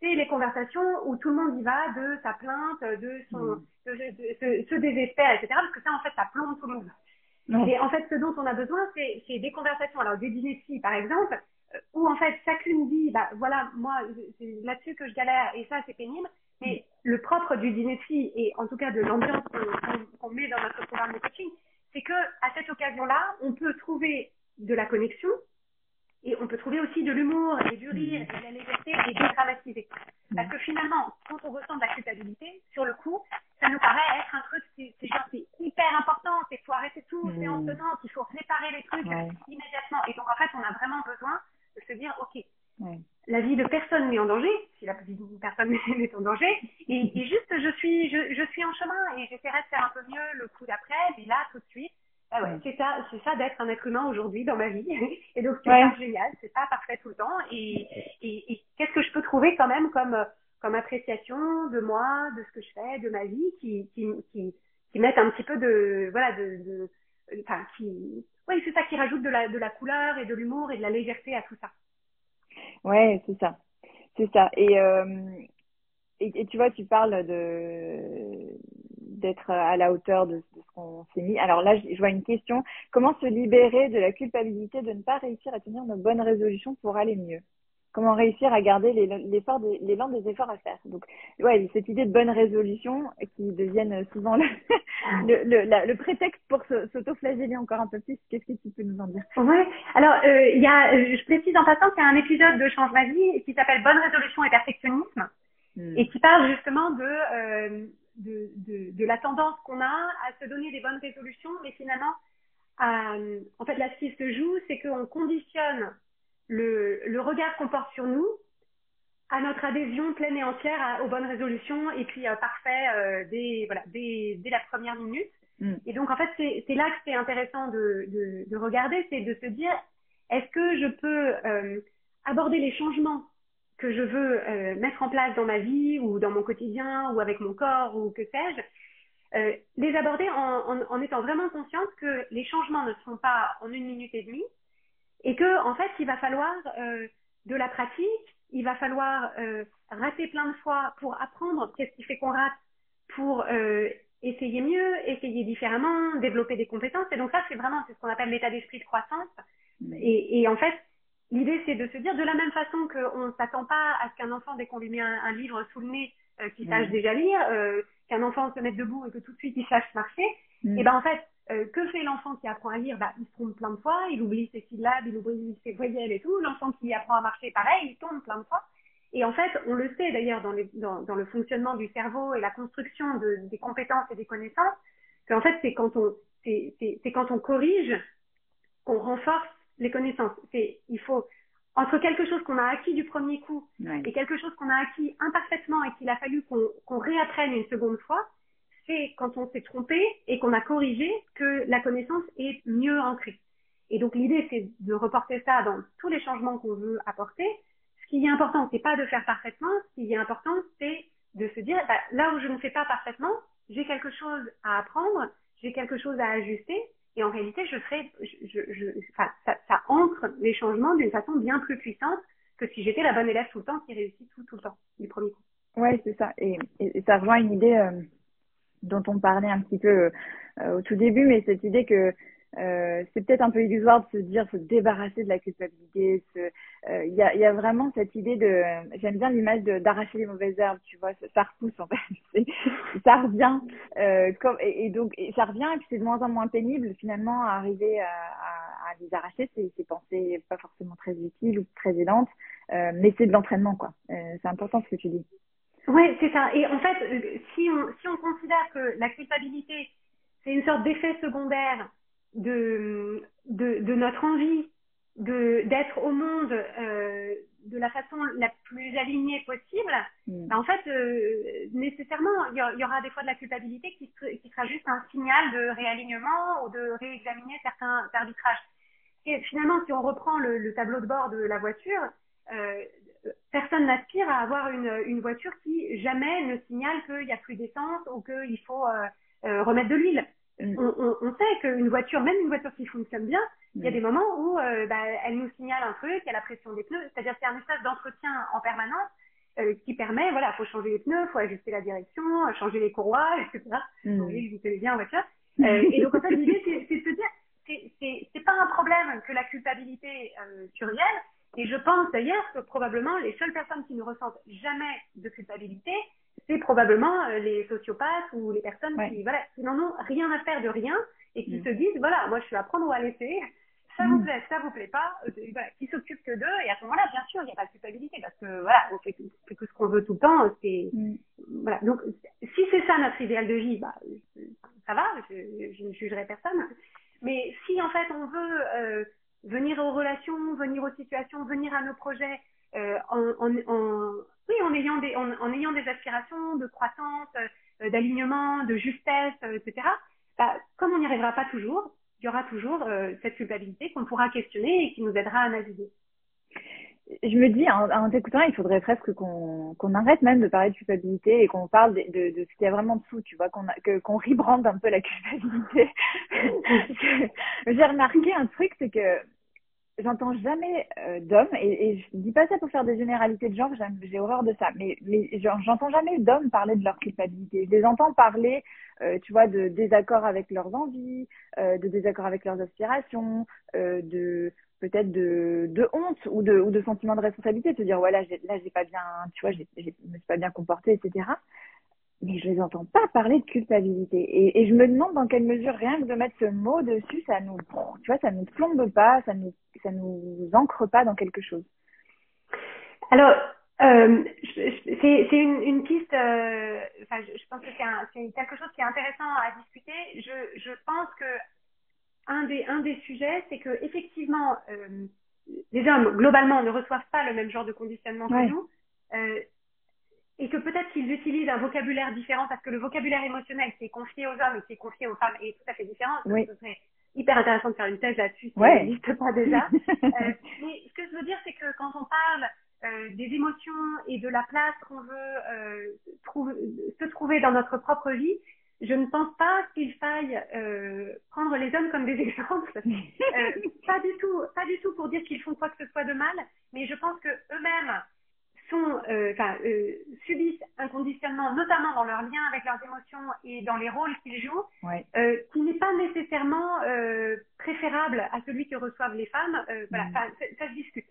c'est les conversations où tout le monde y va de sa plainte, de son, mm. de, de, se désespère, etc. Parce que ça, en fait, ça plombe tout le monde. Et en fait, ce dont on a besoin, c'est des conversations. Alors, des dîners par exemple, où en fait, chacune dit, bah voilà, moi, c'est là-dessus que je galère et ça, c'est pénible. Mais le propre du dîner de filles et en tout cas de l'ambiance qu'on met dans notre programme de coaching, c'est que à cette occasion-là, on peut trouver de la connexion et on peut trouver aussi de l'humour et du rire et de la légèreté et dédramatiser. Parce que finalement, quand on ressent de la culpabilité, sur le coup, ça nous paraît être un truc, c'est c'est hyper important, il faut arrêter tout, c'est en tenant, il faut réparer les trucs immédiatement. Et donc, en fait, on a vraiment besoin de se dire, OK, la vie de personne n'est en danger, si la vie de personne <laughs> n'est en danger, et, et, juste, je suis, je, je suis en chemin et j'essaierai de faire un peu mieux le coup d'après, mais là, tout de suite, ah ouais, c'est ça, c'est ça d'être un être humain aujourd'hui dans ma vie. <laughs> Et donc c'est ouais. génial, c'est pas parfait tout le temps. Et, et, et qu'est-ce que je peux trouver quand même comme comme appréciation de moi, de ce que je fais, de ma vie, qui qui qui, qui mettent un petit peu de voilà de, de enfin oui c'est ça qui rajoute de la de la couleur et de l'humour et de la légèreté à tout ça. Ouais c'est ça c'est ça et, euh, et et tu vois tu parles de d'être à la hauteur de, ce qu'on s'est mis. Alors là, je, vois une question. Comment se libérer de la culpabilité de ne pas réussir à tenir nos bonnes résolutions pour aller mieux? Comment réussir à garder l'élan des, des efforts à faire Donc, ouais, cette idée de bonne résolution qui deviennent souvent le, <laughs> le, le, prétexte pour s'auto-flageller encore un peu plus. Qu'est-ce que tu peux nous en dire? Ouais. Alors, euh, il y a, je précise en passant qu'il y a un épisode de Change ma vie qui s'appelle Bonne résolution et perfectionnisme hmm. et qui parle justement de euh, de, de, de la tendance qu'on a à se donner des bonnes résolutions, mais finalement, en fait, là, ce qui se joue, c'est qu'on conditionne le, le regard qu'on porte sur nous à notre adhésion pleine et entière aux bonnes résolutions et puis euh, parfait euh, dès, voilà, dès, dès la première minute. Mm. Et donc, en fait, c'est là que c'est intéressant de, de, de regarder, c'est de se dire, est-ce que je peux euh, aborder les changements que je veux euh, mettre en place dans ma vie ou dans mon quotidien ou avec mon corps ou que sais-je, euh, les aborder en, en, en, étant vraiment consciente que les changements ne sont pas en une minute et demie et que en fait il va falloir euh, de la pratique, il va falloir euh, rater plein de fois pour apprendre qu'est-ce qui fait qu'on rate pour euh, essayer mieux, essayer différemment, développer des compétences et donc ça c'est vraiment c'est ce qu'on appelle l'état d'esprit de croissance et, et en fait L'idée, c'est de se dire de la même façon qu'on ne s'attend pas à ce qu'un enfant, dès qu'on lui met un, livre sous le nez, euh, qu'il sache déjà lire, euh, qu'un enfant se mette debout et que tout de suite il sache marcher. Mm. Et ben en fait, euh, que fait l'enfant qui apprend à lire? Bah, Il se trompe plein de fois, il oublie ses syllabes, il oublie ses voyelles et tout. L'enfant qui apprend à marcher, pareil, il tombe plein de fois. Et en fait, on le sait d'ailleurs dans, dans, dans, le fonctionnement du cerveau et la construction de, des compétences et des connaissances, qu'en fait, c'est quand on c'est quand on corrige qu'on renforce les connaissances. Il faut, entre quelque chose qu'on a acquis du premier coup et quelque chose qu'on a acquis imparfaitement et qu'il a fallu qu'on, qu'on réapprenne une seconde fois, quand on s'est trompé et qu'on a corrigé que la connaissance est mieux ancrée. Et donc l'idée, c'est de reporter ça dans tous les changements qu'on veut apporter. Ce qui est important, c'est pas de faire parfaitement. Ce qui est important, c'est de se dire, bah, là où je ne fais pas parfaitement, j'ai quelque chose à apprendre, j'ai quelque chose à ajuster, et en réalité, je ferai, je, ça, ancre les changements d'une façon bien plus puissante que si j'étais la bonne élève tout le temps qui réussit tout, tout le temps, du premier coup. Ouais, c'est ça. Et, et, ça rejoint une idée euh, dont on parlait un petit peu euh, au tout début, mais cette idée que euh, c'est peut-être un peu illusoire de se dire se débarrasser de la culpabilité. Euh, il y, a, y, a, vraiment cette idée de, j'aime bien l'image d'arracher les mauvaises herbes, tu vois, ça, repousse en fait, <laughs> ça revient, euh, comme, et, donc et ça revient et puis c'est de moins en moins pénible finalement à arriver à, à, à les arracher. C'est pensées pas forcément très utiles ou très aidantes, euh, mais c'est de l'entraînement quoi. Euh, c'est important ce que tu dis. Oui, c'est ça. Et en fait, si on si on considère que la culpabilité c'est une sorte d'effet secondaire de, de, de notre envie de d'être au monde euh, de la façon la plus alignée possible, mm. ben, en fait, euh, nécessairement, il y, aura des fois de la culpabilité qui, qui sera juste un signal de réalignement ou de réexaminer certains arbitrages. Et finalement, si on reprend le, le tableau de bord de la voiture, euh, personne n'aspire à avoir une, une voiture qui jamais ne signale qu'il n'y a plus d'essence ou qu'il faut euh, remettre de l'huile. Mm. On, on, sait qu'une voiture, même une voiture qui fonctionne bien, il y a mm. des moments où bah, elle nous signale un truc, il y a la pression des pneus, c'est-à-dire c'est un espace d'entretien en permanence qui permet, voilà, faut changer les pneus, faut ajuster la direction, changer les courroies, <laughs> etc. Mm. Oui, vous savez bien en voiture. <laughs> et donc en fait l'idée c'est de se dire, c'est pas un problème que la culpabilité survienne, et je pense d'ailleurs que probablement les seules personnes qui ne ressentent jamais de culpabilité, c'est probablement euh, les sociopathes ou les personnes qui, voilà, qui n'en ont rien à faire de rien et qui mm. se disent, voilà, moi je suis à prendre ou à laisser, ça vous mm. plaît, ça vous plaît pas, euh, voilà, qui s'occupent que d'eux et à ce moment-là, bien sûr, il n'y a pas de culpabilité parce que voilà, on fait, que ce qu'on veut tout le temps, c'est mm. voilà. Donc si c'est ça notre idéal de vie, bah ça va, je, je ne jugerai personne. Mais si en fait on veut euh, venir aux relations, venir aux situations, venir à nos projets euh, en, en, en, oui, en ayant des, en, en, ayant des aspirations de croissance, euh, d'alignement, de justesse, euh, etc. Bah, comme on n'y arrivera pas toujours, il y aura toujours cette culpabilité qu'on pourra questionner et qui nous aidera à naviguer. Je me dis, en, en t'écoutant, il faudrait presque qu'on qu'on arrête même de parler de culpabilité et qu'on parle de, de, de, ce qu'il y a vraiment dessous, tu vois, qu'on qu'on rebrande un peu la culpabilité. <laughs> J'ai remarqué un truc, c'est que j'entends jamais euh, d'hommes, et, et je dis pas ça pour faire des généralités de genre, j'ai horreur de ça, mais, mais j'entends jamais d'hommes parler de leur culpabilité. Je les entends parler, euh, tu vois, de désaccord avec leurs envies, euh, de désaccord avec leurs aspirations, euh, de peut-être de, honte ou de, sentiment de responsabilité, de se dire, voilà, là, j'ai pas bien, tu vois, je me suis pas bien comporté, etc mais je les entends pas parler de culpabilité. Et, je me demande dans quelle mesure rien que de mettre ce mot dessus, ça nous, tu vois, ça nous plombe pas, ça nous, ça nous ancre pas dans quelque chose. Alors, euh, c'est une, piste. Euh, je, pense que c'est quelque chose qui est intéressant à discuter. Je pense que un des un des sujets, c'est que effectivement, euh, les hommes globalement ne reçoivent pas le même genre de conditionnement que nous. Euh, et que peut-être qu'ils utilisent un vocabulaire différent parce que le vocabulaire émotionnel qui est confié aux hommes et qui est confié aux femmes est tout à fait différent. Oui. Ce serait hyper intéressant de faire une thèse là-dessus ça n'existe pas déjà. <laughs> euh, mais ce que je veux dire, c'est que quand on parle euh, des émotions et de la place qu'on veut euh, se trouver dans notre propre vie, je ne pense pas qu'il faille euh, prendre les hommes comme des <laughs> exemples. Euh, pas du tout, pas du tout pour dire qu'ils font quoi que ce soit de mal, mais je pense que eux-mêmes sont, euh, enfin, euh, subissent un conditionnement, notamment dans leur lien avec leurs émotions et dans les rôles qu'ils jouent, euh, qui n'est pas nécessairement euh, préférable à celui que reçoivent les femmes. Euh, voilà, mm. ça, se discute.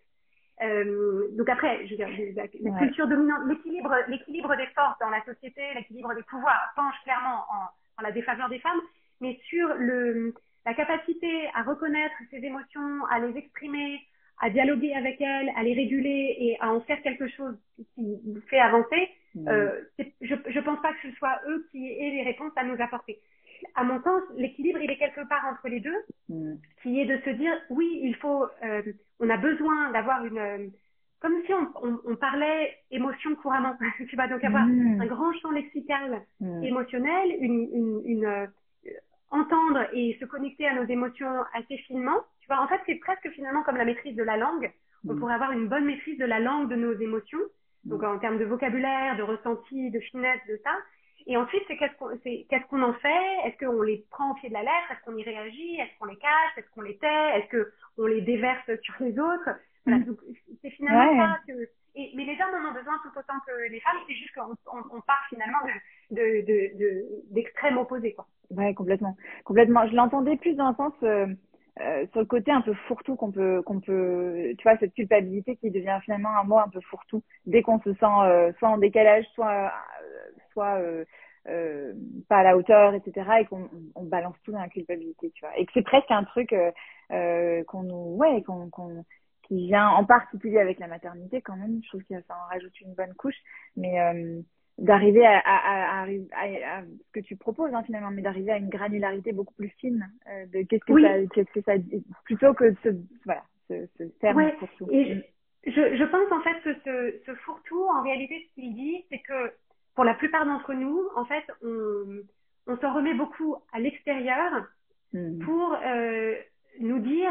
Donc après, je veux dire, la, culture dominante, l'équilibre, l'équilibre des forces dans la société, l'équilibre des pouvoirs penche clairement en, en la défaveur des femmes, mais sur le, la capacité à reconnaître ses émotions, à les exprimer, à dialoguer avec elle, à les réguler et à en faire quelque chose qui nous fait avancer, mmh. euh, je ne pense pas que ce soit eux qui aient les réponses à nous apporter. À mon sens, l'équilibre, il est quelque part entre les deux, mmh. qui est de se dire, oui, il faut, euh, on a besoin d'avoir une, euh, comme si on, on, on, parlait émotion couramment, <laughs> tu vas donc avoir mmh. un grand champ lexical émotionnel, une, une, une euh, entendre et se connecter à nos émotions assez finement, en fait, c'est presque finalement comme la maîtrise de la langue. On mm. pourrait avoir une bonne maîtrise de la langue de nos émotions, donc en termes de vocabulaire, de ressenti, de finesse, de ça. Et ensuite, c'est qu'est-ce qu'on qu'est-ce qu'on en fait? Est-ce qu'on les prend au pied de la lettre? Est-ce qu'on y réagit? Est-ce qu'on les cache? Est-ce qu'on les tait? Est-ce qu'on les déverse sur les autres? Voilà, mm. c'est finalement ça que... Et, mais les hommes en ont besoin tout autant que les femmes, c'est juste qu'on on, part finalement d'extrêmes de, de, de, opposés. Quoi. Ouais, complètement. Complètement. Je l'entendais plus dans le sens... Euh euh, sur le côté un peu fourre-tout qu'on peut qu'on peut tu vois cette culpabilité qui devient finalement un mot un peu fourre-tout dès qu'on se sent euh, soit en décalage soit euh, soit euh, pas à la hauteur etc et qu'on on balance tout dans la culpabilité tu vois et que c'est presque un truc qu'on nous ouais qu'on qu'on qui vient en particulier avec la maternité quand même je trouve que ça en rajoute une bonne couche mais d'arriver à, à, à, à, ce que tu proposes hein, finalement, mais d'arriver à une granularité beaucoup plus fine euh, de qu'est-ce que ça, qu'est-ce que ça, plutôt que ce, voilà, ce, ce terme ouais. fourre-tout. Et je, je, pense en fait que ce, ce fourre-tout, en réalité, ce qu'il dit, c'est que pour la plupart d'entre nous, en fait, on, on s'en remet beaucoup à l'extérieur mmh. pour euh, nous dire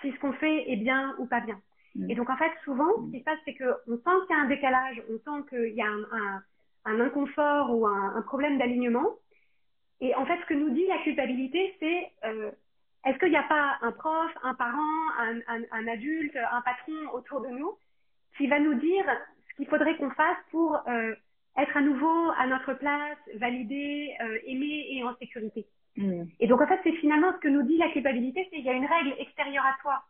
si ce qu'on fait est bien ou pas bien. Mmh. Et donc en fait, souvent, ce qui se passe, c'est qu'on sent qu'il y a un décalage, on sent qu'il y a un, un un inconfort ou un, un problème d'alignement. Et en fait, ce que nous dit la culpabilité, c'est euh, est-ce qu'il n'y a pas un prof, un parent, un, un, un, adulte, un patron autour de nous qui va nous dire ce qu'il faudrait qu'on fasse pour euh, être à nouveau à notre place, validé, euh, aimé et en sécurité. Mm. Et donc en fait, c'est finalement ce que nous dit la culpabilité, c'est qu'il y a une règle extérieure à toi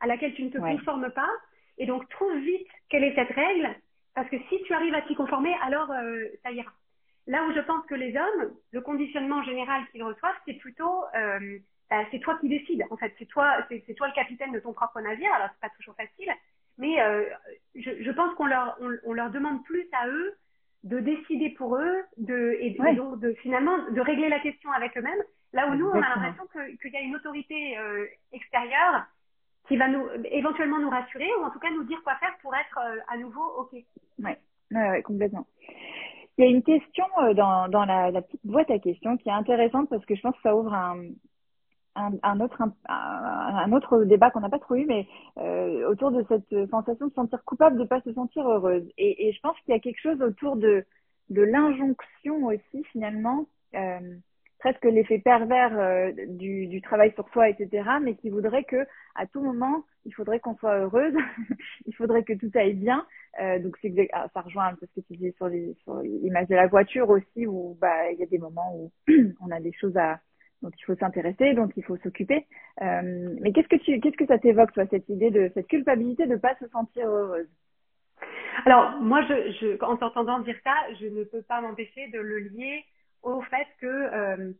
à laquelle tu ne te conformes pas, et donc trouve vite quelle est cette règle, parce que si tu arrives à t'y conformer, alors euh, ça ira. Là où je pense que les hommes, le conditionnement général qu'ils reçoivent, c'est plutôt euh, bah, c'est toi qui décides. En fait, c'est toi, c'est toi le capitaine de ton propre navire. Alors c'est pas toujours facile, mais euh, je, je, pense qu'on leur on, on, leur demande plus à eux de décider pour eux, de et, donc de finalement de régler la question avec eux-mêmes. Là où nous, on a l'impression qu'il y a une autorité euh, extérieure qui va nous éventuellement nous rassurer ou en tout cas nous dire quoi faire pour être euh, à nouveau ok. Ouais, ouais, ouais complètement. Il y a une question euh, dans, dans la, la, petite boîte à questions qui est intéressante parce que je pense que ça ouvre un, un, autre, un, un, autre débat qu'on n'a pas trop eu, mais euh, autour de cette sensation de se sentir coupable de ne pas se sentir heureuse. Et, et je pense qu'il y a quelque chose autour de, de l'injonction aussi finalement, euh, presque l'effet pervers euh, du, du, travail sur soi, etc., mais qui voudrait que à tout moment, il faudrait qu'on soit heureuse, <laughs> il faudrait que tout aille bien. Euh, donc ah, ça rejoint un peu ce que tu disais sur l'image de la voiture aussi, où bah il y a des moments où <clears throat> on a des choses à dont il faut s'intéresser, dont il faut s'occuper. Euh, mais qu'est-ce que tu qu'est-ce que ça t'évoque toi cette idée de cette culpabilité de pas se sentir heureuse? Alors moi, je, je en t'entendant dire ça, je ne peux pas m'empêcher de le lier au fait que euh,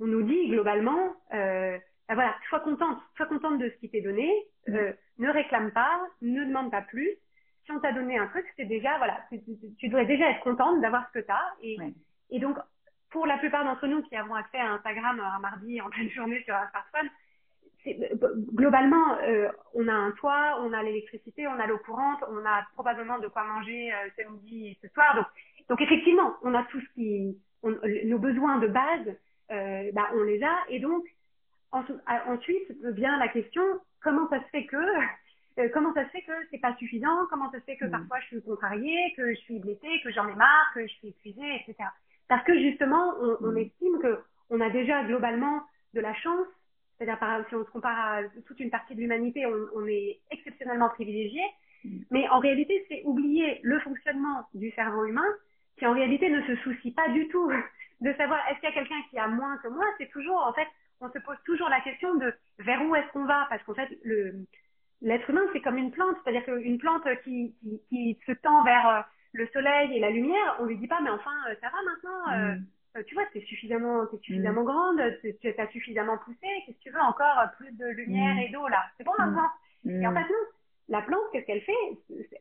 on nous dit globalement, euh, ben voilà, sois contente, sois contente de ce qui t'est donné, mm. euh, ne réclame pas, ne demande pas plus. Si on t'a donné un truc, c'est déjà, voilà, tu, tu, devrais déjà être contente d'avoir ce que t'as. Et, et donc, pour la plupart d'entre nous qui avons accès à Instagram un mardi en pleine <laughs> journée sur un smartphone, globalement, euh, on a un toit, on a l'électricité, on a l'eau courante, on a probablement de quoi manger euh, ce midi et ce soir. Donc, donc effectivement, on a tout ce qui, nos besoins de base, euh, bah, on les a. Et donc, ensuite vient la question comment ça se fait que <laughs> euh, comment ça se fait que c'est pas suffisant Comment ça se fait que mm. parfois je suis contrariée, que je suis blessée, que j'en ai marre, que je suis épuisée, etc. Parce que justement, on, on mm. estime que on a déjà globalement de la chance. C'est-à-dire, si on se compare à toute une partie de l'humanité, on, on, est exceptionnellement privilégié. Mm. Mais en réalité, c'est oublier le fonctionnement du cerveau humain qui en réalité ne se soucie pas du tout de savoir est-ce qu'il y a quelqu'un qui a moins que moi. C'est toujours, en fait, on se pose toujours la question de vers où est-ce qu'on va, parce qu'en fait, l'être humain, c'est comme une plante, c'est-à-dire qu'une plante qui, qui, qui, se tend vers euh, le soleil et la lumière, on lui dit pas, mais enfin, euh, ça va maintenant, euh, mm. tu vois, t'es suffisamment, t'es suffisamment mm. grande, tu as suffisamment poussé, qu'est-ce que tu veux encore plus de lumière mm. et d'eau là, c'est bon maintenant. Et en fait, non, la plante, qu'est-ce qu'elle fait?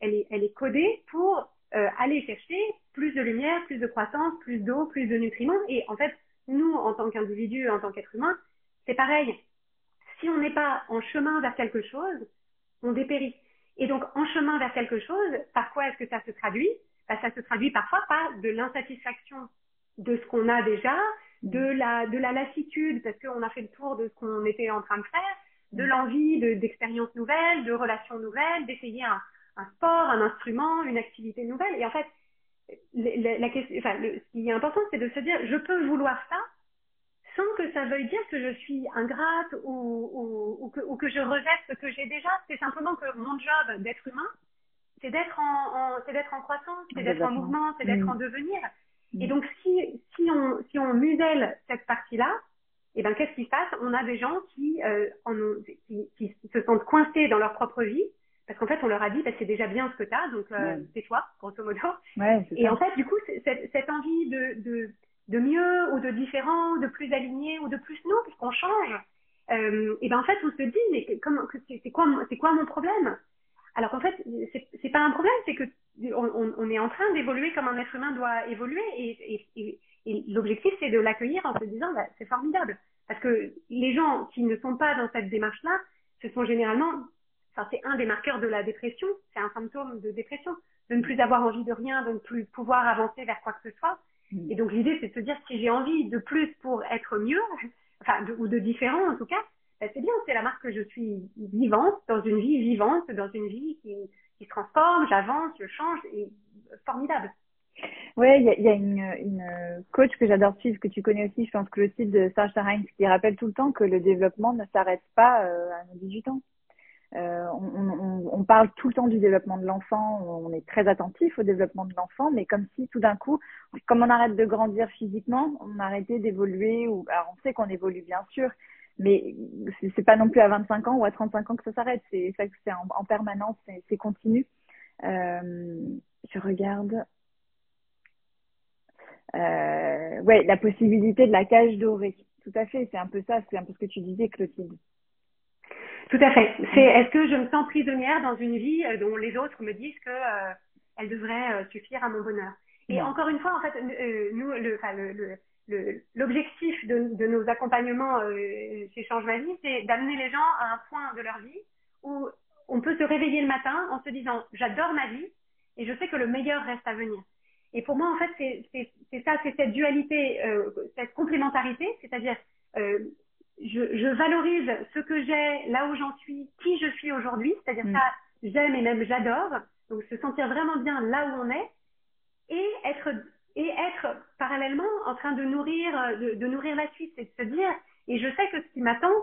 Elle est, elle est codée pour euh, aller chercher plus de lumière, plus de croissance, plus d'eau, plus de nutriments. Et en fait, nous, en tant qu'individus, en tant qu'être humain, c'est pareil. Si on n'est pas en chemin vers quelque chose, on dépérit. Et donc, en chemin vers quelque chose, par quoi est-ce que ça se traduit? Bah, Ça se traduit parfois par de l'insatisfaction de ce qu'on a déjà, de la, de la lassitude parce qu'on a fait le tour de ce qu'on était en train de faire, de l'envie d'expériences nouvelles, de relations nouvelles, d'essayer un, un sport, un instrument, une activité nouvelle. Et en fait, la, la question, enfin, le, ce qui est important, c'est de se dire, je peux vouloir ça sans que ça veuille dire que je suis ingrate ou, ou, ou, que, ou que je rejette ce que j'ai déjà. C'est simplement que mon job d'être humain, c'est d'être en, en c'est d'être en croissance, c'est d'être en mouvement, c'est d'être en mm. devenir. Et mm. donc, si, si on, si on muselle cette partie-là, eh ben, qu'est-ce qui se passe? On a des gens qui, euh, en ont, qui, qui, se sentent coincés dans leur propre vie parce qu'en fait, on leur a dit, bah, c'est déjà bien ce que tu as, donc euh, c'est toi, grosso modo. Ouais, et en fait, du coup, cette, cette envie de, de, de mieux ou de différent, de plus aligné ou de plus nous, puisqu'on change, euh, et ben en fait, on se dit, mais c'est quoi, c'est quoi mon problème? Alors qu'en fait, c'est pas un problème, c'est que on, on, est en train d'évoluer comme un être humain doit évoluer, et, et, et, l'objectif, c'est de l'accueillir en se disant, bah, c'est formidable, parce que les gens qui ne sont pas dans cette démarche-là, ce sont généralement c'est un des marqueurs de la dépression, c'est un symptôme de dépression, de ne plus avoir envie de rien, de ne plus pouvoir avancer vers quoi que ce soit. Mm. Et donc l'idée, c'est de se dire si j'ai envie de plus pour être mieux, <laughs> enfin, ou de différent en tout cas, ben, c'est bien, c'est la marque que je suis vivante, dans une vie vivante, dans une vie qui, qui se transforme, j'avance, je change, et formidable. Ouais, il y a, y a une, une, coach que j'adore suivre, que tu connais aussi, je pense que le site de Sarah Heinz, qui rappelle tout le temps que le développement ne s'arrête pas euh, à nos 18 ans. Euh, on, on, on, parle tout le temps du développement de l'enfant, on est très attentif au développement de l'enfant, mais comme si tout d'un coup, comme on arrête de grandir physiquement, on arrêtait d'évoluer. Ou alors on sait qu'on évolue bien sûr, mais c'est pas non plus à 25 ans ou à 35 ans que ça s'arrête. C'est c'est en, en, permanence, c'est continu. Euh, je regarde. Euh, ouais, la possibilité de la cage dorée. Tout à fait, c'est un peu ça, c'est un peu ce que tu disais, Clotilde. Tout à fait. C'est est-ce que je me sens prisonnière dans une vie euh, dont les autres me disent que euh, elle devrait euh, suffire à mon bonheur? Et encore une fois, en fait, nous, le, enfin, le, l'objectif de, de, nos accompagnements chez Change ma vie, c'est d'amener les gens à un point de leur vie où on peut se réveiller le matin en se disant j'adore ma vie et je sais que le meilleur reste à venir. Et pour moi, en fait, c'est ça, c'est cette dualité, cette complémentarité, c'est-à-dire euh, je, je, valorise ce que j'ai, là où j'en suis, qui je suis aujourd'hui, c'est-à-dire mm. ça, j'aime et même j'adore. Donc se sentir vraiment bien là où on est et être et être parallèlement en train de nourrir de, de nourrir la suite, c'est de se dire et je sais que ce qui m'attend,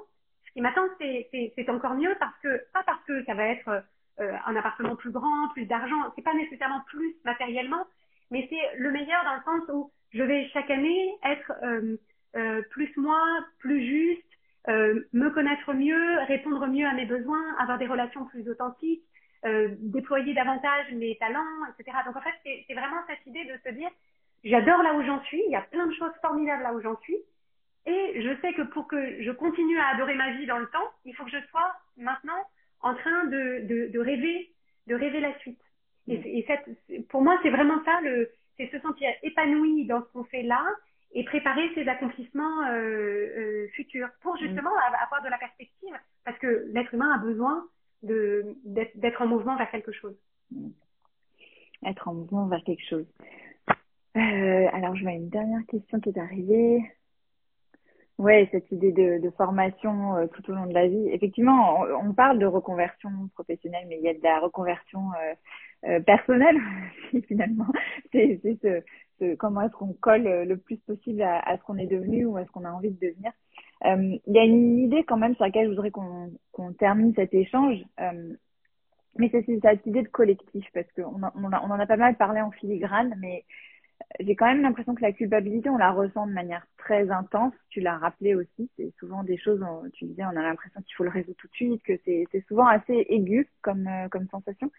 ce qui m'attend c'est c'est encore mieux parce que pas parce que ça va être euh, un appartement plus grand, plus d'argent, c'est pas nécessairement plus matériellement, mais c'est le meilleur dans le sens où je vais chaque année être euh, euh, plus moi, plus juste, euh, me connaître mieux, répondre mieux à mes besoins, avoir des relations plus authentiques, euh, déployer davantage mes talents, etc. Donc en fait, c'est vraiment cette idée de se dire, j'adore là où j'en suis, il y a plein de choses formidables là où j'en suis, et je sais que pour que je continue à adorer ma vie dans le temps, il faut que je sois maintenant en train de, de, de rêver, de rêver la suite. Et, mm. et cette, pour moi, c'est vraiment ça, c'est se sentir épanoui dans ce qu'on fait là, et préparer ses accomplissements euh, euh, futurs pour mm. justement avoir de la perspective parce que l'être humain a besoin de d'être en mouvement vers quelque chose. Mm. Être en mouvement vers quelque chose. Euh, alors je vois une dernière question qui est arrivée. Ouais, cette idée de, de formation euh, tout au long de la vie. Effectivement, on, on, parle de reconversion professionnelle, mais il y a de la reconversion euh, euh personnelle <laughs> finalement. C'est ce, comment est-ce qu'on colle euh, le plus possible à, ce qu'on est devenu ou à ce qu'on a envie de devenir. Euh, il y a une idée quand même sur laquelle je voudrais qu'on termine cet échange, euh, mais c'est cette idée de collectif parce qu'on on, on, en a pas mal parlé en filigrane, mais j'ai quand même l'impression que la culpabilité, on la ressent de manière très intense. Tu l'as rappelé aussi, c'est souvent des choses, tu disais, on a l'impression qu'il faut le résoudre tout de suite, que c'est souvent assez aigu comme sensation.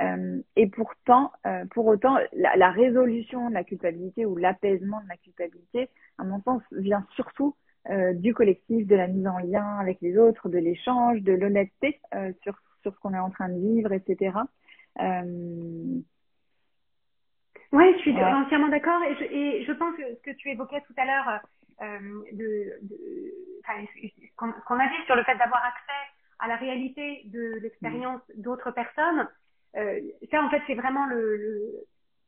Euh, et pourtant, euh, pour autant, la, la, résolution de la culpabilité ou l'apaisement de la culpabilité, à mon sens, vient surtout euh, du collectif, de la mise en lien avec les autres, de l'échange, de l'honnêteté euh, sur, sur ce qu'on est en train de vivre, etc. Euh, oui, je suis entièrement d'accord et je, et je pense que ce que tu évoquais tout à l'heure, de, de enfin, qu'on a dit sur le fait d'avoir accès à la réalité de l'expérience d'autres personnes, euh, ça, en fait, c'est vraiment le, le,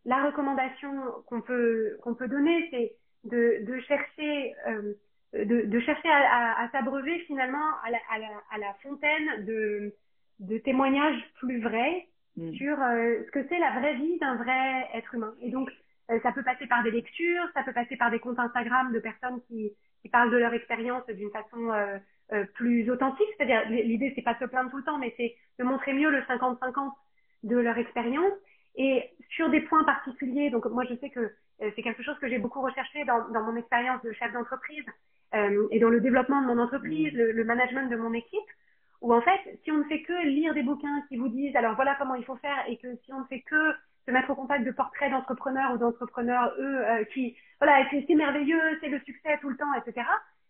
la recommandation qu'on peut qu'on peut donner, c'est de, de chercher euh, de, de, chercher à, à, à s'abreuver finalement à la, à, la, à la, fontaine de, de témoignages plus vrais mm. sur euh, ce que c'est la vraie vie d'un vrai être humain. Et donc, euh, ça peut passer par des lectures, ça peut passer par des comptes Instagram de personnes qui, qui parlent de leur expérience d'une façon euh, euh plus authentique. C'est-à-dire, l'idée, c'est pas de se plaindre tout le temps, mais c'est de montrer mieux le 50-50 de leur expérience et sur des points particuliers. Donc moi je sais que euh, c'est quelque chose que j'ai beaucoup recherché dans, dans mon expérience de chef d'entreprise euh, et dans le développement de mon entreprise, le, le, management de mon équipe, où en fait si on ne fait que lire des bouquins qui vous disent alors voilà comment il faut faire et que si on ne fait que se mettre au contact de portraits d'entrepreneurs ou d'entrepreneurs eux euh, qui voilà c'est merveilleux, c'est le succès tout le temps, etc.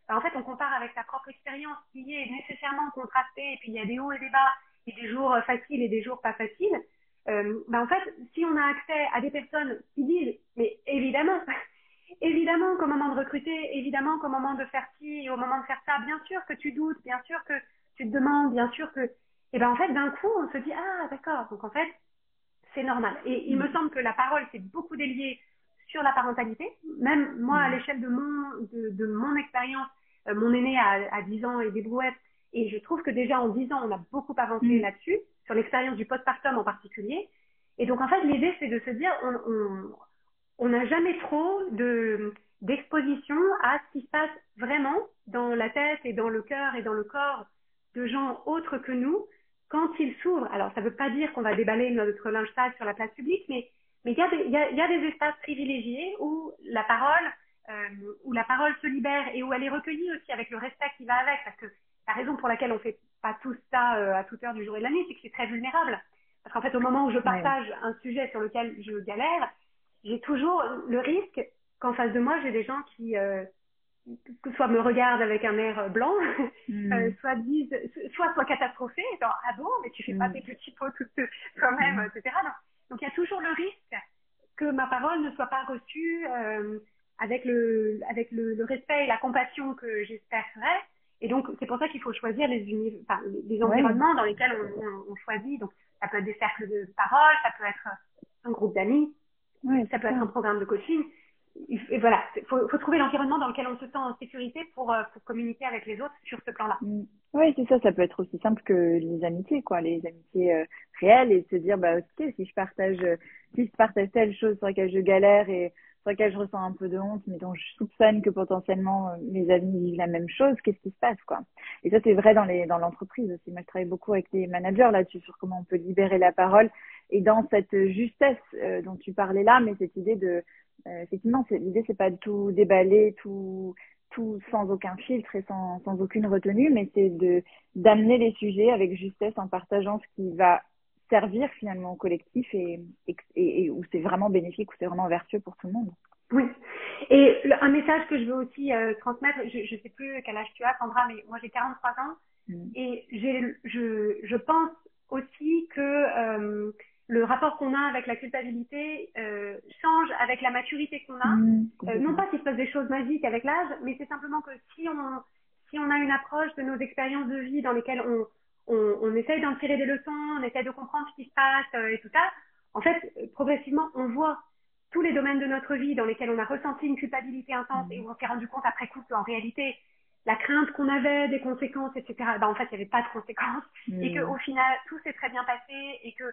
Ben, en fait on compare avec sa propre expérience qui est nécessairement contrastée et puis il y a des hauts et des bas et des jours faciles et des jours pas faciles, euh, bah en fait, si on a accès à des personnes qui disent, mais évidemment, <laughs> évidemment qu'au moment de recruter, évidemment qu'au moment de faire ci, au moment de faire ça, bien sûr que tu doutes, bien sûr que tu te demandes, bien sûr que, et ben en fait, d'un coup, on se dit, ah d'accord, donc en fait, c'est normal. Et il me semble que la parole s'est beaucoup déliée sur la parentalité. Même moi, à mm. l'échelle de mon, de, de mon expérience, euh, mon aîné a, a 10 ans et des brouettes, et je trouve que déjà en 10 ans, on a beaucoup avancé mm. là-dessus, sur l'expérience du postpartum en particulier. Et donc en fait, l'idée, c'est de se dire, on, on, on n'a jamais trop de d'exposition à ce qui se passe vraiment dans la tête et dans le cœur et dans le corps de gens autres que nous quand ils s'ouvrent. Alors, ça ne veut pas dire qu'on va déballer notre linge sale sur la place publique, mais mais il y, a des, y, a, y a des espaces privilégiés où la parole euh, où la parole se libère et où elle est recueillie aussi avec le respect qui va avec, parce que la raison pour laquelle on fait pas tout ça euh, à toute heure du jour et de la nuit, c'est que c'est très vulnérable. Parce qu'en fait, au moment où je partage un sujet sur lequel je galère, j'ai toujours le risque qu'en face de moi, j'ai des gens qui euh, soit me regardent avec un air blanc, mm. <laughs> euh, soit disent, soit soit catastrophés, genre ah bon, mais tu fais pas mm. tes petits pots tout toi-même, mm. etc. Donc il y a toujours le risque que ma parole ne soit pas reçue euh, avec le avec le, le, respect et la compassion que j'espérerais. Et donc c'est pour ça qu'il faut choisir les, enfin, les environnements dans lesquels on, on, on, choisit. Donc ça peut être des cercles de parole, ça peut être un groupe d'amis, ça peut être un programme de coaching et voilà, il faut, faut, trouver l'environnement dans lequel on se sent en sécurité pour, euh, pour communiquer avec les autres sur ce plan-là. Mm. Oui, c'est ça, ça peut être aussi simple que les amitiés, quoi, les amitiés euh, réelles et se dire, bah, ok, si je partage, si je partage telle chose sur laquelle je galère et sur laquelle je ressens un peu de honte, mais dont je soupçonne que potentiellement euh, mes amis vivent la même chose, qu'est-ce qui se passe, quoi? Et ça, c'est vrai dans les, dans l'entreprise aussi. Moi, je travaille beaucoup avec les managers là-dessus sur comment on peut libérer la parole et dans cette justesse dont tu parlais là, mais cette idée de, euh, effectivement, l'idée c'est pas de tout déballer, tout tout sans aucun filtre et sans, sans aucune retenue, mais c'est de d'amener les sujets avec justesse en partageant ce qui va servir finalement au collectif et, et, et, où c'est vraiment bénéfique, où c'est vraiment vertueux pour tout le monde. Oui. Et un message que je veux aussi euh, transmettre, je ne sais plus quel âge tu as, Sandra, mais moi j'ai 43 ans mm. et je, je pense aussi que euh, le rapport qu'on a avec la culpabilité euh, change avec la maturité qu'on a. Mmh, euh, non pas qu'il se passe des choses magiques avec l'âge, mais c'est simplement que si on, si on a une approche de nos expériences de vie dans lesquelles on, on, on essaye d'en tirer des leçons, on essaye de comprendre ce qui se passe euh, et tout ça, en fait, progressivement, on voit tous les domaines de notre vie dans lesquels on a ressenti une culpabilité intense mmh. et où on s'est rendu compte après coup qu'en réalité, la crainte qu'on avait des conséquences, etc., ben, en fait, il n'y avait pas de conséquences mmh. et qu'au final, tout s'est très bien passé et que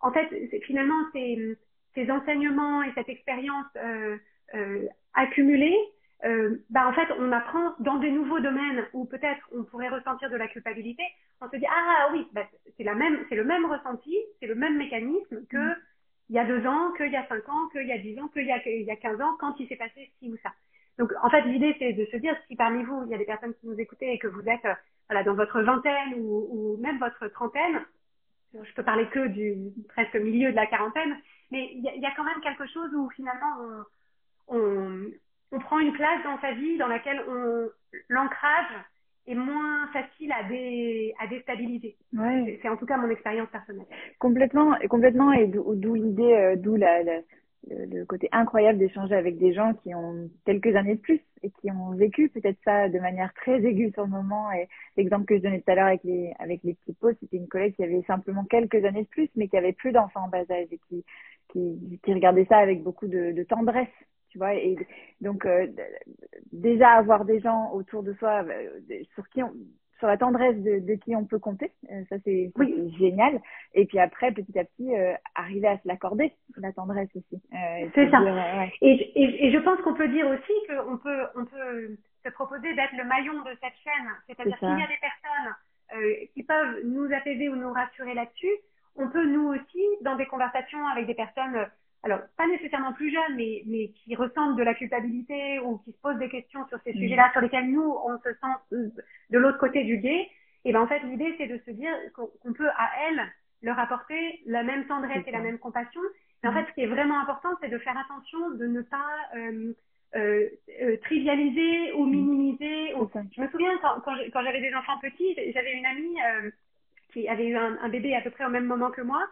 en fait, finalement, ces, ces, enseignements et cette expérience euh, euh, accumulée, euh, bah, en fait, on apprend dans des nouveaux domaines où peut-être on pourrait ressentir de la culpabilité. On se dit ah oui, bah, c'est la même, c'est le même ressenti, c'est le même mécanisme que mm. il y a deux ans, qu'il y a cinq ans, qu'il y a dix ans, qu'il y a, il y a quinze ans, quand il s'est passé ci ou ça. Donc, en fait, l'idée, c'est de se dire si parmi vous, il y a des personnes qui nous écoutent et que vous êtes voilà, dans votre vingtaine ou, ou même votre trentaine, je peux parler que du presque milieu de la quarantaine, mais il y, y, a quand même quelque chose où finalement on, on, on, prend une place dans sa vie dans laquelle on l'ancrage est moins facile à, dé, à déstabiliser. Ouais. C'est en tout cas mon expérience personnelle. Complètement, complètement, et d'où l'idée, euh, d'où la, la le, côté incroyable d'échanger avec des gens qui ont quelques années de plus et qui ont vécu peut-être ça de manière très aiguë sur le moment. Et l'exemple que je donnais tout à l'heure avec les avec les petits pots, c'était une collègue qui avait simplement quelques années de plus, mais qui avait plus d'enfants en bas âge et qui qui, qui regardait ça avec beaucoup de, de tendresse tu vois et donc euh, déjà avoir des gens autour de soi euh, sur qui on, sur la tendresse de, de qui on peut compter. Euh, ça, c'est oui. génial. Et puis après, petit à petit, euh, arriver à se l'accorder, la tendresse aussi. Euh, c'est ça. et, et, et, je pense qu'on peut dire aussi qu'on peut, on peut se proposer d'être le maillon de cette chaîne. C'est-à-dire qu'il y a des personnes qui peuvent nous apaiser ou nous rassurer là-dessus, on peut nous aussi, dans des conversations avec des personnes alors pas nécessairement plus jeunes, mais, mais qui ressentent de la culpabilité ou qui se posent des questions sur ces mm. sujets-là, sur lesquels nous, on se sent euh, de l'autre côté du guet, et ben en fait l'idée c'est de se dire qu'on peut à elles leur apporter la même tendresse et la même compassion. Mais en mm. fait, ce qui est vraiment important, c'est de faire attention de ne pas euh, euh, euh trivialiser ou mm. minimiser. Ou... Je me souviens quand, quand j'avais des enfants petits, j'avais une amie euh, qui avait eu un, un, bébé à peu près au même moment que moi,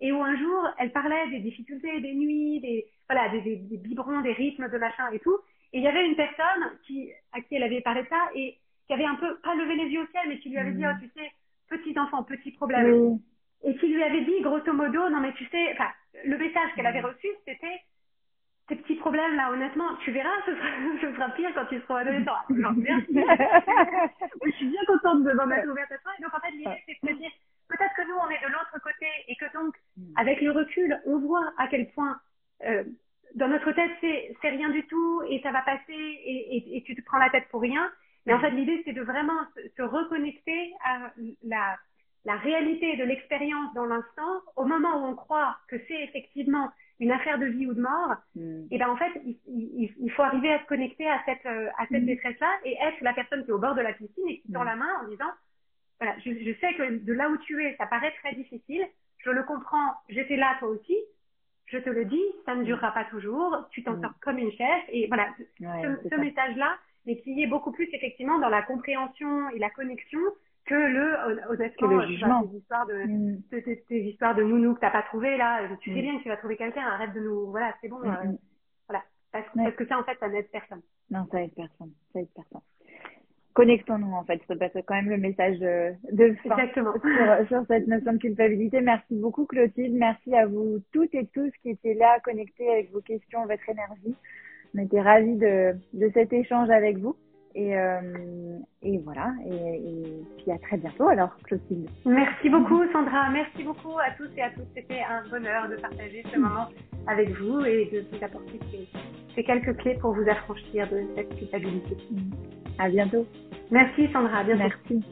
et où un jour, elle parlait des difficultés, des nuits, des, voilà, des, des, des biberons, des rythmes de machin et tout. Et il y avait une personne qui, à qui elle avait parlé de ça et qui avait un peu, pas levé les yeux au ciel, mais qui lui avait dit, mmh. oh, tu sais, petit enfant, petit problème. Et qui lui avait dit, grosso modo, non, mais tu sais, enfin, le message qu'elle avait mmh. reçu, c'était, ces petits problèmes là, honnêtement, tu verras, ce sera, <laughs> ce sera pire quand tu seras adolescent. Merci. <laughs> je suis bien contente de m'en être ouverte à toi. Et donc, en fait, l'idée, c'est de se dire, peut-être que nous, on est de l'autre côté et que donc, mm. avec le recul, on voit à quel point euh, dans notre tête, c'est rien du tout et ça va passer et, et, et tu te prends la tête pour rien. Mais en fait, l'idée, c'est de vraiment se, se reconnecter à la, la réalité de l'expérience dans l'instant, au moment où on croit que c'est effectivement une affaire de vie ou de mort, Mm. et ben en fait, il, il, il faut arriver à se connecter à cette, euh, à cette Mm. détresse-là et être la personne qui est au bord de la piscine et qui tend Mm. la main en disant, voilà, je, je sais que de là où tu es, ça paraît très difficile, je le comprends, j'étais là toi aussi, je te le dis, ça ne durera pas toujours, tu t'en Mm. sors comme une chef, et voilà, Ouais, ce, ce message-là, mais qui est beaucoup plus effectivement dans la compréhension et la connexion que le hon- honnêtement Que le euh, vois, jugement. ces histoires de Mm. ces, ces- ces histoires de nounou que t'as pas trouvé là tu sais Mm. bien que tu vas trouver quelqu'un arrête de nous voilà c'est bon Mm, euh, voilà parce, Ouais. parce que ça en fait ça n'aide personne Non, ça aide personne. Ça aide personne. Connectons-nous en fait, c'est quand même le message de, de fin exactement <laughs> sur, sur cette notion de culpabilité. Merci beaucoup Clotilde, merci à vous toutes et tous qui étaient là connectés avec vos questions, votre énergie. On était ravis de, de cet échange avec vous. Et, euh, et voilà, et, et puis à très bientôt alors Clotilde. merci beaucoup Sandra merci beaucoup à tous et à toutes c'était un bonheur de partager ce moment avec vous et de vous apporter ces, ces quelques clés pour vous affranchir de cette culpabilité À bientôt. merci Sandra bientôt Merci.